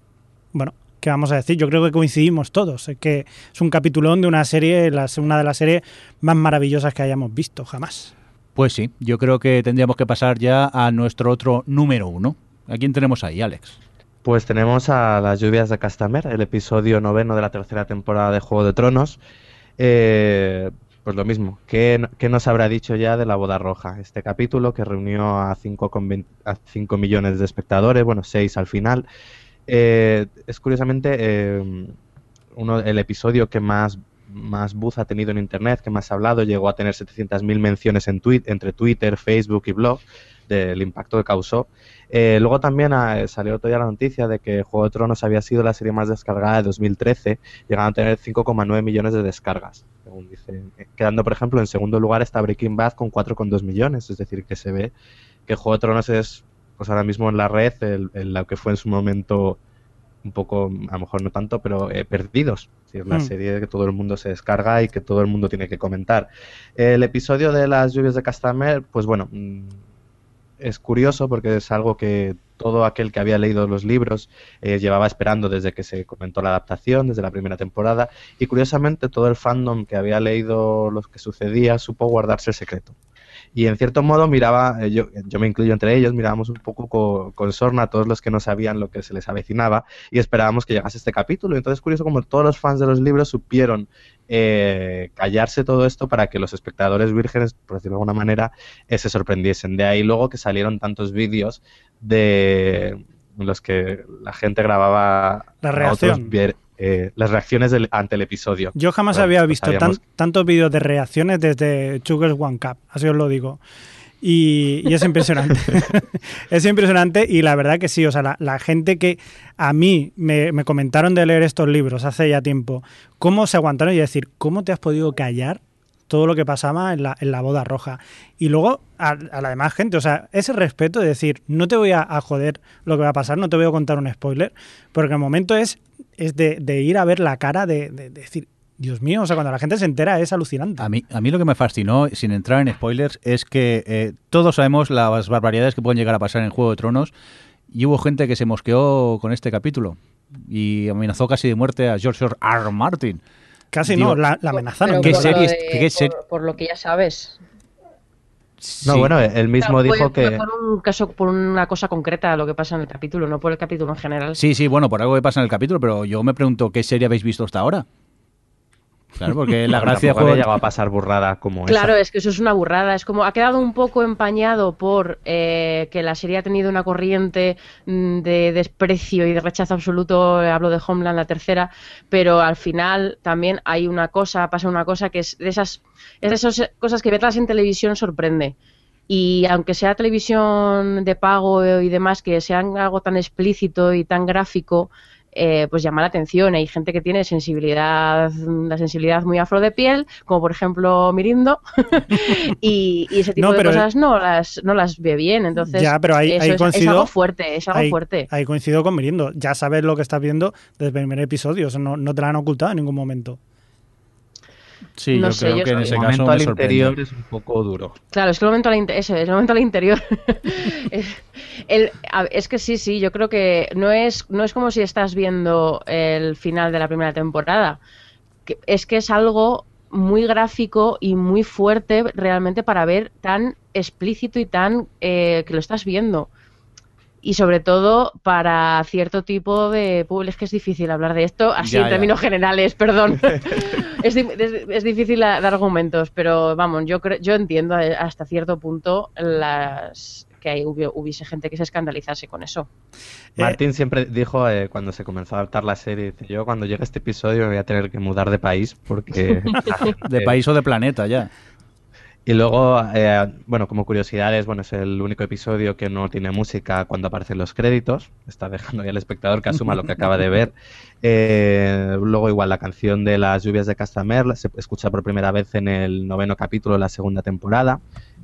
bueno, ¿qué vamos a decir? Yo creo que coincidimos todos. Es que es un capitulón de una serie, una de las series más maravillosas que hayamos visto jamás. Pues sí, yo creo que tendríamos que pasar ya a nuestro otro número uno. ¿A quién tenemos ahí, Alex? Pues tenemos a Las lluvias de Castamer, el episodio noveno de la tercera temporada de Juego de Tronos. Eh, pues lo mismo, ¿qué, nos habrá dicho ya de la boda roja? Este capítulo que reunió a 5 a millones de espectadores, bueno, 6 al final. Eh, es curiosamente eh, uno, el episodio que más, más buzz ha tenido en Internet, que más ha hablado, llegó a tener 700.000 menciones en tweet, entre Twitter, Facebook y blog del impacto que causó. Eh, luego también ah, salió todavía la noticia de que Juego de Tronos había sido la serie más descargada de 2013, llegando a tener 5,9 millones de descargas, según dicen. Eh, quedando, por ejemplo, en segundo lugar está Breaking Bad con 4,2 millones, es decir, que se ve que Juego de Tronos es, pues ahora mismo en la red, el, lo que fue en su momento un poco, a lo mejor no tanto, pero eh, perdidos. Es decir, la mm. serie que todo el mundo se descarga y que todo el mundo tiene que comentar. El episodio de las lluvias de Castamer, pues bueno, mm, es curioso porque es algo que todo aquel que había leído los libros eh, llevaba esperando desde que se comentó la adaptación, desde la primera temporada, y curiosamente todo el fandom que había leído lo que sucedía supo guardarse el secreto y en cierto modo miraba, eh, yo, yo me incluyo entre ellos, mirábamos un poco con, sorna a todos los que no sabían lo que se les avecinaba y esperábamos que llegase este capítulo. Y entonces es curioso como todos los fans de los libros supieron eh, callarse todo esto para que los espectadores vírgenes, por decirlo de alguna manera, eh, se sorprendiesen. De ahí luego que salieron tantos vídeos de los que la gente grababa la reacción. Eh, las reacciones ante el episodio. Yo jamás había pues visto tantos vídeos de reacciones desde Sugar's One Cup, así os lo digo. Y, es impresionante. (laughs) es impresionante y la verdad que sí, o sea, la, gente que a mí me, me, comentaron de leer estos libros hace ya tiempo, cómo se aguantaron y decir, ¿cómo te has podido callar todo lo que pasaba en la, en la boda roja. Y luego a, la demás gente, o sea, ese respeto de decir, no te voy a, joder lo que va a pasar, no te voy a contar un spoiler, porque el momento es, es de, ir a ver la cara de, decir, Dios mío, o sea, cuando la gente se entera es alucinante. A mí, a mí lo que me fascinó, sin entrar en spoilers, es que eh, todos sabemos las barbaridades que pueden llegar a pasar en Juego de Tronos y hubo gente que se mosqueó con este capítulo y amenazó casi de muerte a George R. R. Martin. Casi no, la, amenazaron. ¿Qué por, lo que ya sabes. No, bueno, él mismo dijo que... Por un caso, por una cosa concreta lo que pasa en el capítulo, no por el capítulo en general. Sí, sí, bueno, por algo que pasa en el capítulo, pero yo me pregunto, ¿qué serie habéis visto hasta ahora? Claro, porque la (laughs) gracia juego llegado a pasar burrada como Claro, es que eso es una burrada. Es como ha quedado un poco empañado por eh, que la serie ha tenido una corriente mm, de desprecio y de rechazo absoluto. Hablo de Homeland, la tercera, pero al final también hay una cosa, pasa una cosa que es de esas, es de esas cosas que verlas en televisión sorprende. Y aunque sea televisión de pago y demás, que sea algo tan explícito y tan gráfico, eh, pues llama la atención. Hay gente que tiene sensibilidad, la sensibilidad muy afro de piel, como por ejemplo Mirindo, (laughs) y, ese tipo de cosas no las, no las ve bien. Entonces, ya, pero ahí, es, coincido, algo fuerte, es algo fuerte. Ahí coincido con Mirindo. Ya sabes lo que estás viendo desde el primer episodio, no, no te lo han ocultado en ningún momento. Sí, yo creo que en ese caso al interior es un poco duro. Claro, es que el momento al, el momento al interior. (laughs) es que sí, sí, yo creo que no es, no es como si estás viendo el final de la primera temporada. que es que es algo muy gráfico y muy fuerte realmente para ver tan explícito y tan eh, que lo estás viendo y sobre todo para cierto tipo de público. Es que es difícil hablar de esto así Ya, en ya. términos generales, perdón. (laughs) es, es- es difícil dar argumentos, pero vamos, yo creo, yo entiendo eh, hasta cierto punto las que hay, hubi- hubiese gente que se escandalizase con eso. Eh, Martín siempre dijo eh, cuando se comenzó a adaptar la serie, dice, yo cuando llegue este episodio me voy a tener que mudar de país porque... (laughs) De país o de planeta, ya. Y luego, eh, bueno, como curiosidades, bueno, es el único episodio que no tiene música cuando aparecen los créditos. Está dejando ya al espectador que asuma lo que acaba de ver. (laughs) Eh, luego, igual, la canción de las lluvias de Castamer se escucha por primera vez en el noveno capítulo de la segunda temporada.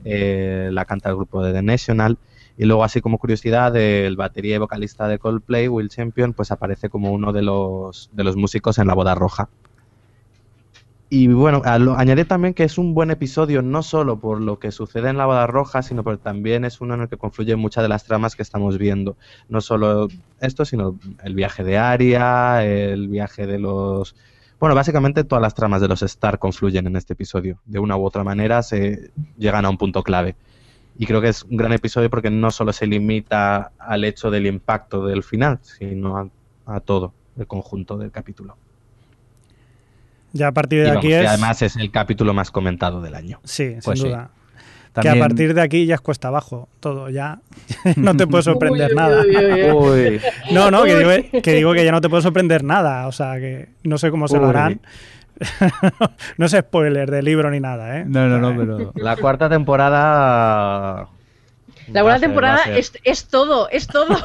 Eh, la canta el grupo de The National. Y luego, así como curiosidad, el batería y vocalista de Coldplay, Will Champion, pues aparece como uno de los, de los músicos en la boda roja. Y bueno, a lo- añadir también que es un buen episodio no solo por lo que sucede en la boda roja, sino porque también es uno en el que confluyen muchas de las tramas que estamos viendo. No solo esto, sino el viaje de Aria, el viaje de los... Bueno, básicamente todas las tramas de los Star confluyen en este episodio. De una u otra manera se llegan a un punto clave. Y creo que es un gran episodio porque no solo se limita al hecho del impacto del final, sino a todo el conjunto del capítulo. Ya a partir Y de vamos, aquí que es. además es el capítulo más comentado del año. Sí, Pues sin sí. duda. También, Que a partir de aquí ya es cuesta abajo todo, ya (laughs) no te puede (laughs) sorprender Uy, nada. uy, uy, uy. Uy, No, no, que digo, que digo que ya no te puede sorprender nada, o sea que no sé cómo se lo harán. (laughs) no es spoiler del libro ni nada, ¿eh? No, no, no, sea, pero... la cuarta temporada. La buena a a temporada es, es todo, es todo.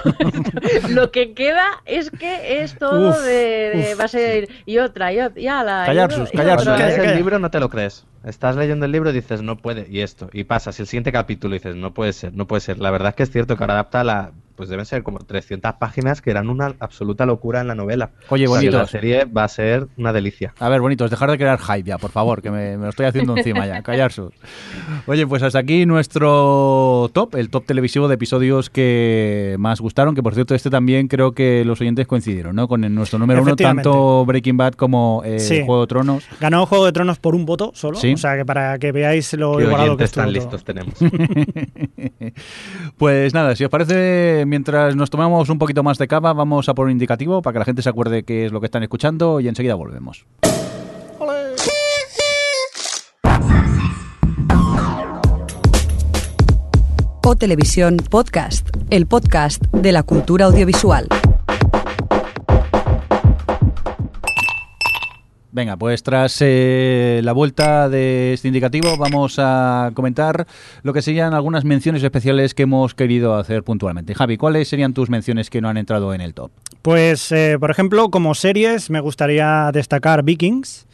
(laughs) Lo que queda es que es todo Uf, de, de- uf, va a ser y otra y otra y ala, y Callar sus, callar sus. otra. lees Calla, el libro no te lo crees. Estás leyendo el libro y dices, no puede, y esto, y pasa. Si el siguiente capítulo dices, no puede ser, no puede ser. La verdad es que es cierto que ahora adapta la. Pues deben ser como 300 páginas que eran una absoluta locura en la novela. Oye, O sea, La bonitos. serie va a ser una delicia. A ver, bonitos, dejar de crear hype ya, por favor, que me, me lo estoy haciendo encima ya, callar sus. Oye, pues hasta aquí nuestro top, el top televisivo de episodios que más gustaron, que por cierto este también creo que los oyentes coincidieron, ¿no? Con el- nuestro número uno, tanto Breaking Bad como eh, Sí. Juego de Tronos. Ganó Juego de Tronos por un voto solo, Sí. o sea que para que veáis lo igualado que todo. listos tenemos. (laughs) Pues nada, si os parece, mientras nos tomamos un poquito más de cava, vamos a por un indicativo para que la gente se acuerde qué es lo que están escuchando y enseguida volvemos. O Televisión Podcast, el podcast de la cultura audiovisual. Venga, pues tras eh, la vuelta de este indicativo vamos a comentar lo que serían algunas menciones especiales que hemos querido hacer puntualmente. Javi, ¿cuáles serían tus menciones que no han entrado en el top? Pues, eh, por ejemplo, como series, me gustaría destacar Vikings.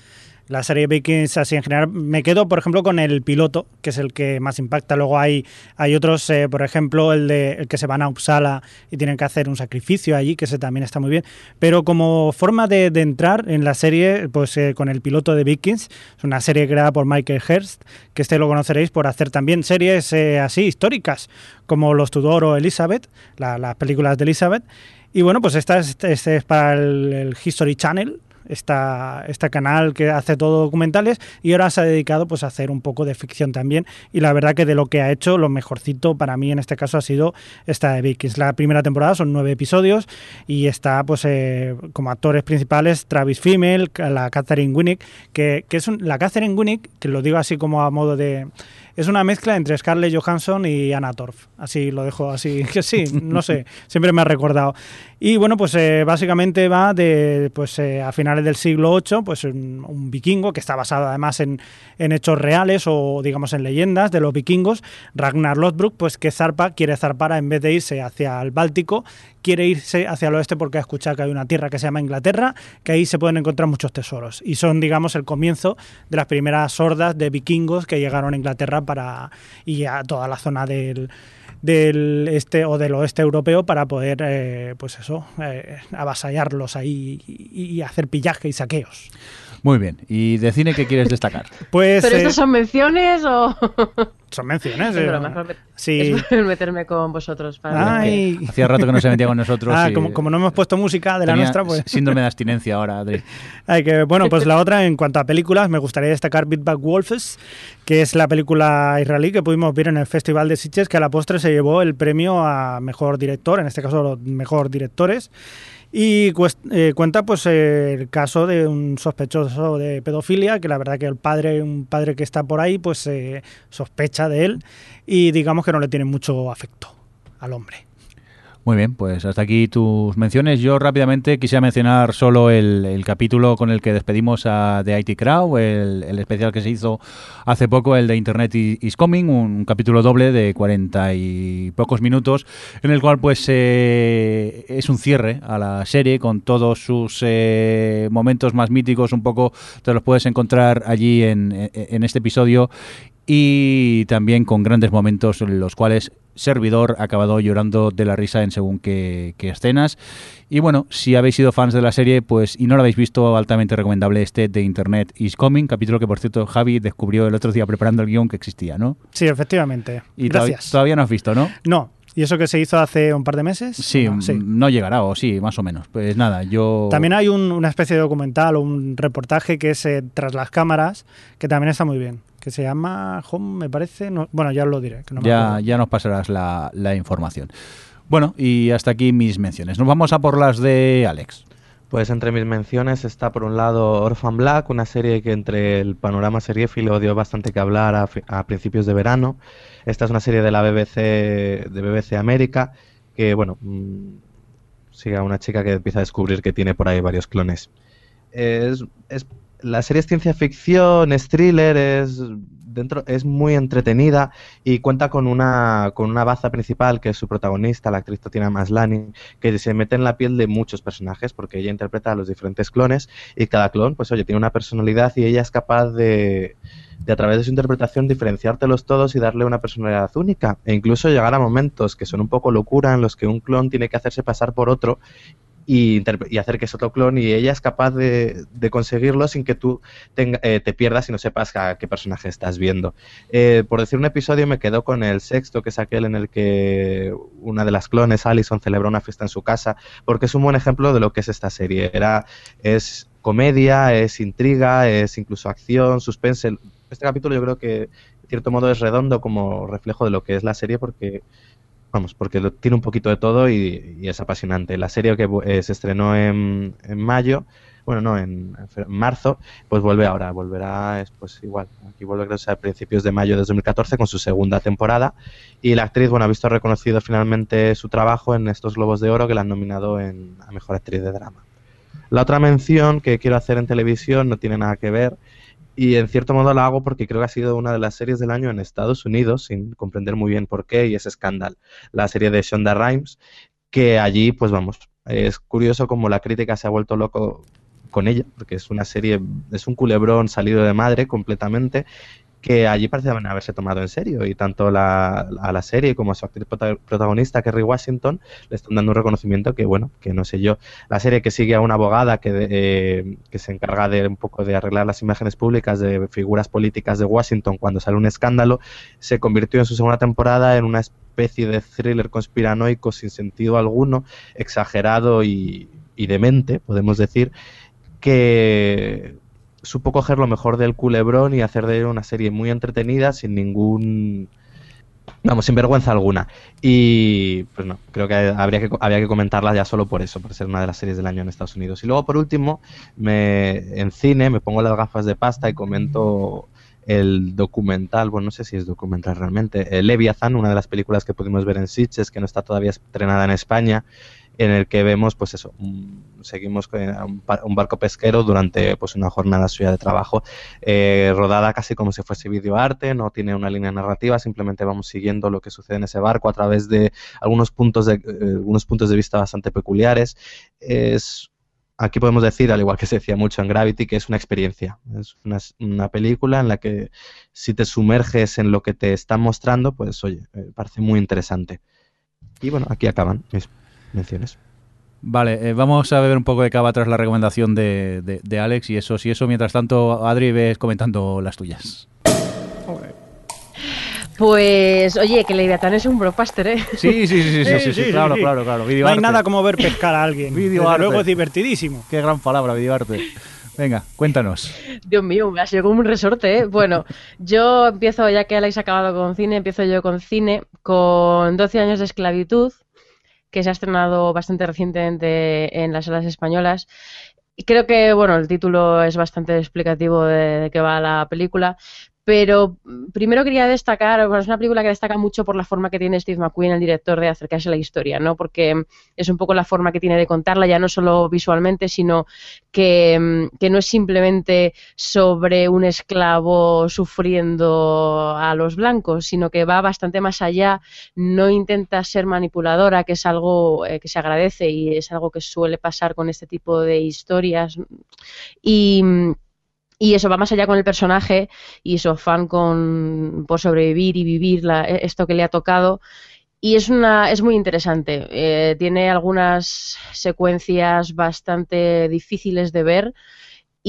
La serie Vikings, así en general, me quedo, por ejemplo, con el piloto, que es el que más impacta. Luego hay, hay otros, eh, por ejemplo, el de el que se van a Uppsala y tienen que hacer un sacrificio allí, que ese también está muy bien. Pero como forma de, de entrar en la serie, pues eh, con el piloto de Vikings, es una serie creada por Michael Hearst, que este lo conoceréis por hacer también series eh, así históricas, como Los Tudor o Elizabeth, la- las películas de Elizabeth. Y bueno, pues esta es, este es para el, el History Channel, esta, este canal que hace todo documentales y ahora se ha dedicado pues a hacer un poco de ficción también y la verdad que de lo que ha hecho lo mejorcito para mí en este caso ha sido esta de Vikings. La primera temporada son nueve episodios y está pues eh, como actores principales Travis Fimmel, la Catherine Winnick, que, que es un- la Catherine Winnick, que lo digo así como a modo de... Es una mezcla entre Scarlett Johansson y Anna Torf. Así lo dejo así, (laughs) que sí, no sé, siempre me ha recordado. Y bueno, pues eh, básicamente va de pues eh, a finales del siglo VIII, pues un, un vikingo que está basado además en, en hechos reales o digamos en leyendas de los vikingos, Ragnar Lothbrok, pues que zarpa, quiere zarpar en vez de irse hacia el Báltico, quiere irse hacia el oeste porque ha escuchado que hay una tierra que se llama Inglaterra, que ahí se pueden encontrar muchos tesoros. Y son, digamos, el comienzo de las primeras hordas de vikingos que llegaron a Inglaterra para y a toda la zona del del este o del oeste europeo para poder eh, pues eso eh, avasallarlos ahí y, y hacer pillaje y saqueos Muy bien. ¿Y de cine qué quieres destacar? (laughs) Pues ¿Pero eh, estas son menciones o...? son menciones. Es eh, broma, sí. Es meterme con vosotros. Para Ay. (laughs) Hacía rato que no se metía con nosotros. Ah, y como, como no hemos puesto música de la tenía nuestra, pues. Síndrome de abstinencia ahora, Adri. (laughs) Ay, que, bueno, pues la otra, en cuanto a películas, me gustaría destacar Beat Back Wolves, que es la película israelí que pudimos ver en el Festival de Sitges, que a la postre se llevó el premio a mejor director, en este caso los mejor directores. Y eh, cuenta pues el caso de un sospechoso de pedofilia, que la verdad que el padre, un padre que está por ahí, pues eh, sospecha de él y digamos que no le tiene mucho afecto al hombre. Muy bien, pues hasta aquí tus menciones. Yo rápidamente quisiera mencionar solo el, capítulo con el que despedimos a The IT Crowd, el, especial que se hizo hace poco, el de Internet is Coming, un, capítulo doble de cuarenta y pocos minutos, en el cual pues eh, es un cierre a la serie con todos sus eh, momentos más míticos, un poco te los puedes encontrar allí en este episodio y también con grandes momentos en los cuales servidor ha acabado llorando de la risa en según qué, qué escenas. Y bueno, si habéis sido fans de la serie pues y no lo habéis visto, altamente recomendable este de Internet is Coming, capítulo que por cierto Javi descubrió el otro día preparando el guion que existía, ¿no? Sí, efectivamente. Y todavía- Gracias. todavía no has visto, ¿no? No, ¿y eso que se hizo hace un par de meses? Sí, No, mm, no llegará, o sí, más o menos. Pues nada, yo... También hay un- una especie de documental o un reportaje que es eh, tras las cámaras, que también está muy bien, que se llama Home, me parece. no- bueno, ya os lo diré. Que no me ya, ya nos pasarás la, la información. Bueno, y hasta aquí mis menciones. Nos vamos a por las de Alex. Pues entre mis menciones está por un lado Orphan Black, una serie que entre el panorama seriéfilo dio bastante que hablar a, a principios de verano. Esta es una serie de la BBC, de BBC América, que bueno, mm, sigue a una chica que empieza a descubrir que tiene por ahí varios clones. Es, es- la serie es ciencia ficción, es thriller, es dentro es muy entretenida y cuenta con una con una baza principal que es su protagonista, la actriz Tatiana Maslany, que se mete en la piel de muchos personajes porque ella interpreta a los diferentes clones y cada clon, pues oye, tiene una personalidad y ella es capaz de, de a través de su interpretación diferenciártelos todos y darle una personalidad única e incluso llegar a momentos que son un poco locura en los que un clon tiene que hacerse pasar por otro y, hacer que es otro clon y ella es capaz de, de conseguirlo sin que tú tenga- eh, te pierdas y no sepas a qué personaje estás viendo. Eh, por decir un episodio me quedo con el sexto, que es aquel en el que una de las clones, Allison, celebra una fiesta en su casa, porque es un buen ejemplo de lo que es esta serie. Era, es comedia, es intriga, es incluso acción, suspense. Este capítulo yo creo que, de cierto modo, es redondo como reflejo de lo que es la serie, porque Vamos, porque tiene un poquito de todo y, y es apasionante. La serie que eh, se estrenó en, en mayo, bueno, no, en, marzo, pues vuelve ahora, volverá, es, pues igual, aquí vuelve creo a principios de mayo de 2014 con su segunda temporada y la actriz, bueno, ha visto reconocido finalmente su trabajo en estos Globos de Oro que la han nominado en, a Mejor Actriz de Drama. La otra mención que quiero hacer en televisión no tiene nada que ver y en cierto modo la hago porque creo que ha sido una de las series del año en Estados Unidos, sin comprender muy bien por qué, y es Scandal, la serie de Shonda Rhimes, que allí, pues vamos, es curioso como la crítica se ha vuelto loco con ella, porque es una serie, es un culebrón salido de madre completamente, que allí parece haberse tomado en serio, y tanto la, a la serie como a su actriz prota- protagonista, Kerry Washington, le están dando un reconocimiento que, bueno, que no sé yo, la serie que sigue a una abogada que, de- eh, que se encarga de un poco de arreglar las imágenes públicas de figuras políticas de Washington cuando sale un escándalo, se convirtió en su segunda temporada en una especie de thriller conspiranoico sin sentido alguno, exagerado y, y demente, podemos decir, que supo coger lo mejor del culebrón y hacer de una serie muy entretenida sin ningún vamos sin vergüenza alguna. Y pues no creo que habría que había que comentarla ya solo por eso por ser una de las series del año en Estados Unidos. Y luego por último me en cine me pongo las gafas de pasta y comento el documental, bueno, no sé si es documental realmente, el Leviathan, una de las películas que pudimos ver en Sitges, que no está todavía estrenada en España, en el que vemos, pues eso, un- seguimos con un, par- un barco pesquero durante pues una jornada suya de trabajo, eh, rodada casi como si fuese videoarte, no tiene una línea narrativa, simplemente vamos siguiendo lo que sucede en ese barco a través de algunos puntos de, eh, algunos puntos de vista bastante peculiares. Es aquí podemos decir, al igual que se decía mucho en Gravity, que es una experiencia. Es una, una película en la que si te sumerges en lo que te están mostrando, pues oye, eh, parece muy interesante. Y bueno, aquí acaban menciones. Vale, eh, vamos a beber un poco de cava tras la recomendación de, de- de Alex y eso, si eso, mientras tanto, Adri, ves comentando las tuyas. Pues, oye, que Leviatán es un blockbuster, ¿eh? Sí, sí, sí, sí, sí, sí, Sí, sí, sí, claro, sí. claro, claro. No hay videoarte. nada como ver pescar a alguien. Video Desde arte. luego es divertidísimo. Qué gran palabra, videoarte. Venga, cuéntanos. Dios mío, me ha sido como un resorte, ¿eh? Bueno, yo empiezo, ya que Alex ha acabado con cine, empiezo yo con cine, con 12 años de esclavitud, que se ha estrenado bastante recientemente en las salas españolas. Y creo que, bueno, el título es bastante explicativo de, de qué va la película. Pero mm, primero quería destacar, bueno, es una película que destaca mucho por la forma que tiene Steve McQueen, el director, de acercarse a la historia, ¿no? Porque mm, es un poco la forma que tiene de contarla, ya no solo visualmente, sino que, mm, que no es simplemente sobre un esclavo sufriendo a los blancos, sino que va bastante más allá, no intenta ser manipuladora, que es algo eh, que se agradece y es algo que suele pasar con este tipo de historias. Y, y eso va más allá con el personaje y su afán con, por sobrevivir y vivir la- esto que le ha tocado. Y es, una, es muy interesante. Eh, tiene algunas secuencias bastante difíciles de ver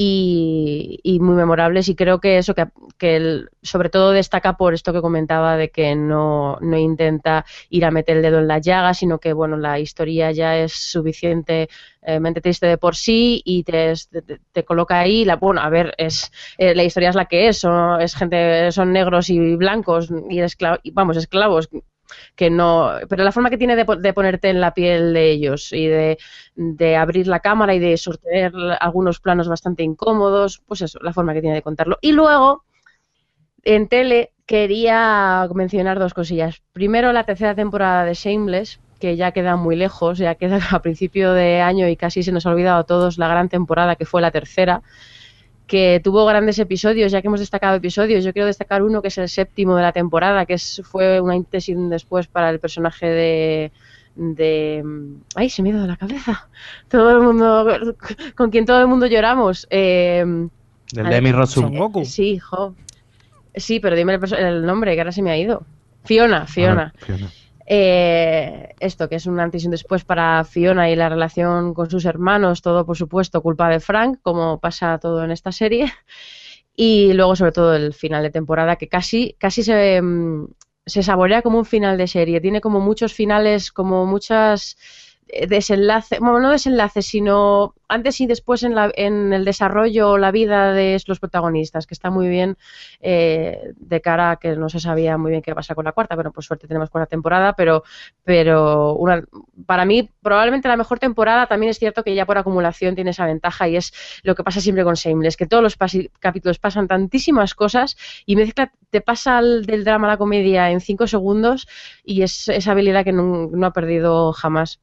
y, y muy memorables. Y creo que eso, que, que sobre todo destaca por esto que comentaba de que no, no intenta ir a meter el dedo en la llaga, sino que bueno, la historia ya es suficientemente triste de por sí y te, te, coloca ahí. La, bueno, a ver, es eh, la historia es la que es, son, es gente, son negros y blancos y, escla- y, vamos, esclavos que no, pero la forma que tiene de, de ponerte en la piel de ellos y de, de abrir la cámara y de sortear algunos planos bastante incómodos, pues eso, la forma que tiene de contarlo. Y luego, en tele, quería mencionar dos cosillas. Primero, la tercera temporada de Shameless, que ya queda muy lejos, ya queda (laughs) a principio de año y casi se nos ha olvidado a todos la gran temporada que fue la tercera que tuvo grandes episodios, ya que hemos destacado episodios, yo quiero destacar uno que es el séptimo de la temporada, que es, fue una antes y un después para el personaje de, de... ¡Ay, se me ha ido de la cabeza! Todo el mundo... Con quien todo el mundo lloramos. Eh, Del A de Emi Son Rossum. Goku. sí, jo. Sí, pero dime el, nombre, que ahora se me ha ido. Fiona, Fiona. Ah, Fiona. Eh, esto, que es un antes y un después para Fiona y la relación con sus hermanos, todo por supuesto culpa de Frank, como pasa todo en esta serie. Y luego, sobre todo, el final de temporada, que casi, casi se, mm, se saborea como un final de serie. Tiene como muchos finales, como muchas eh, desenlaces, bueno, no desenlaces, sino antes y después en, la, en el desarrollo o la vida de los protagonistas, que está muy bien eh, de cara a que no se sabía muy bien qué pasa con la cuarta, pero por suerte tenemos cuarta temporada, pero, pero una, para mí probablemente la mejor temporada también es cierto que ya por acumulación tiene esa ventaja y es lo que pasa siempre con Shameless, que todos los capítulos pasan tantísimas cosas y mezcla, te pasa al- del drama a la comedia en cinco segundos y es esa habilidad que no ha perdido jamás.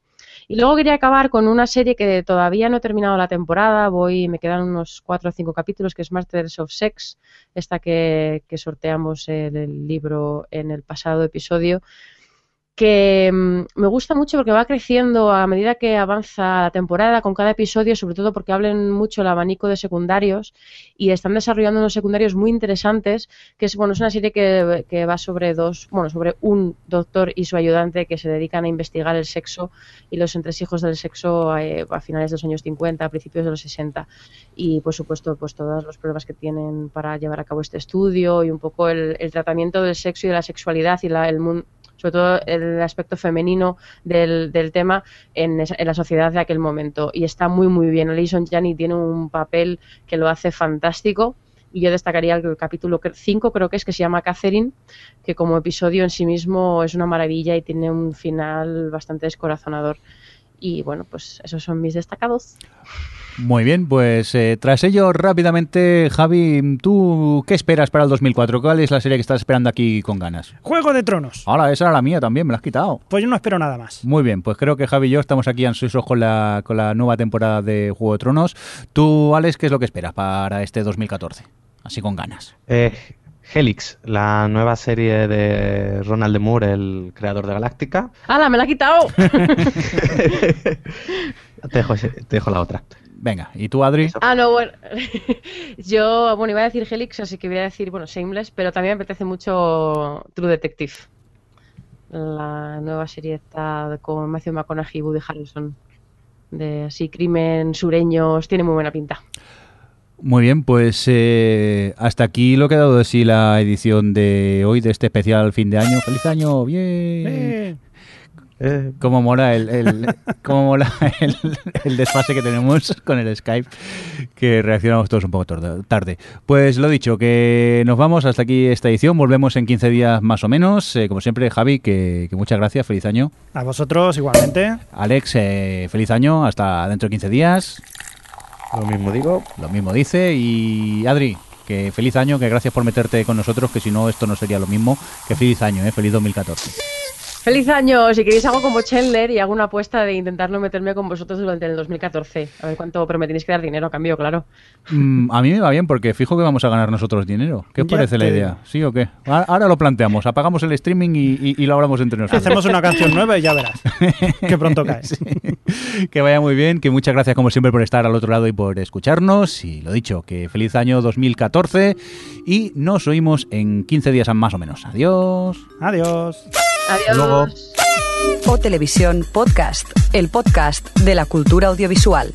Y luego quería acabar con una serie que todavía no he terminado la temporada, voy, me quedan unos cuatro o cinco capítulos, que es Masters of Sex, esta que, que sorteamos el, el libro en el pasado episodio, que mm, me gusta mucho porque va creciendo a medida que avanza la temporada con cada episodio, sobre todo porque hablan mucho el abanico de secundarios y están desarrollando unos secundarios muy interesantes, que es bueno, es una serie que, que va sobre dos, bueno, sobre un doctor y su ayudante que se dedican a investigar el sexo y los entresijos del sexo eh, a finales de los años 50, a principios de los 60 y por supuesto pues todas las pruebas que tienen para llevar a cabo este estudio y un poco el, el tratamiento del sexo y de la sexualidad y la, el mundo sobre todo el aspecto femenino del, del tema en, en la sociedad de aquel momento. Y está muy, muy bien. Alison Janney tiene un papel que lo hace fantástico. Y yo destacaría el capítulo 5, creo que es, que se llama Catherine, que como episodio en sí mismo es una maravilla y tiene un final bastante descorazonador. Y bueno, pues esos son mis destacados. Muy bien, pues eh, tras ello, rápidamente, Javi, ¿tú qué esperas para el 2004? ¿Cuál es la serie que estás esperando aquí con ganas? Juego de Tronos. Ahora, esa era la mía también, me la has quitado. Pues yo no espero nada más. Muy bien, pues creo que Javi y yo estamos aquí ansiosos con la, con la nueva temporada de Juego de Tronos. Tú, Alex, ¿qué es lo que esperas para este 2014? Así con ganas. Eh, Helix, la nueva serie de Ronald de Moore, el creador de Galáctica. ¡Hala, me la ha quitado! (laughs) (laughs) Te dejo, ese- te dejo la otra. Venga, ¿y tú, Adri? Ah, no, bueno. (laughs) Yo, bueno, iba a decir Helix, así que voy a decir, bueno, Shameless, pero también me apetece mucho True Detective. La nueva serie está con Matthew McConaughey y Woody Harrelson. de así crimen sureños, tiene muy buena pinta. Muy bien, pues eh, hasta aquí lo que ha dado de sí la edición de hoy de este especial fin de año. ¡Feliz año! ¡Bien! Eh, Eh, Cómo mola el, el- (laughs) cómo mola el, el desfase que tenemos con el Skype, que reaccionamos todos un poco tarde. Pues lo dicho, que nos vamos hasta aquí esta edición, volvemos en 15 días más o memenos. Eh, como siempre, Javi, que, que muchas gracias, feliz año. a vosotros igualmente. Alex, eh, feliz año, hasta dentro de 15 días. lo mismo digo. Lo mismo dice. Y Adri, que feliz año, que gracias por meterte con nosotros, que si no esto no sería lo mismo. Que feliz año, eh, feliz 2014. ¡Feliz año! Si queréis hago como Chandler y hago una apuesta de intentar no meterme con vosotros durante el 2014. A ver cuánto, pero me tenéis que dar dinero a cambio, claro. Mm, a mí me va bien porque fijo que vamos a ganar nosotros dinero. ¿Qué os parece la idea? ¿Sí o qué? Ahora lo planteamos, apagamos el streaming y, y- y lo hablamos entre nosotros. Hacemos una canción nueva y ya verás. que pronto cae. (laughs) Sí. Que vaya muy bien, que muchas gracias como siempre por estar al otro lado y por escucharnos. Y lo dicho, que feliz año 2014 y nos oímos en 15 días más o menos. Adiós. Adiós. Adiós. luego. O Televisión Podcast, el podcast de la cultura audiovisual.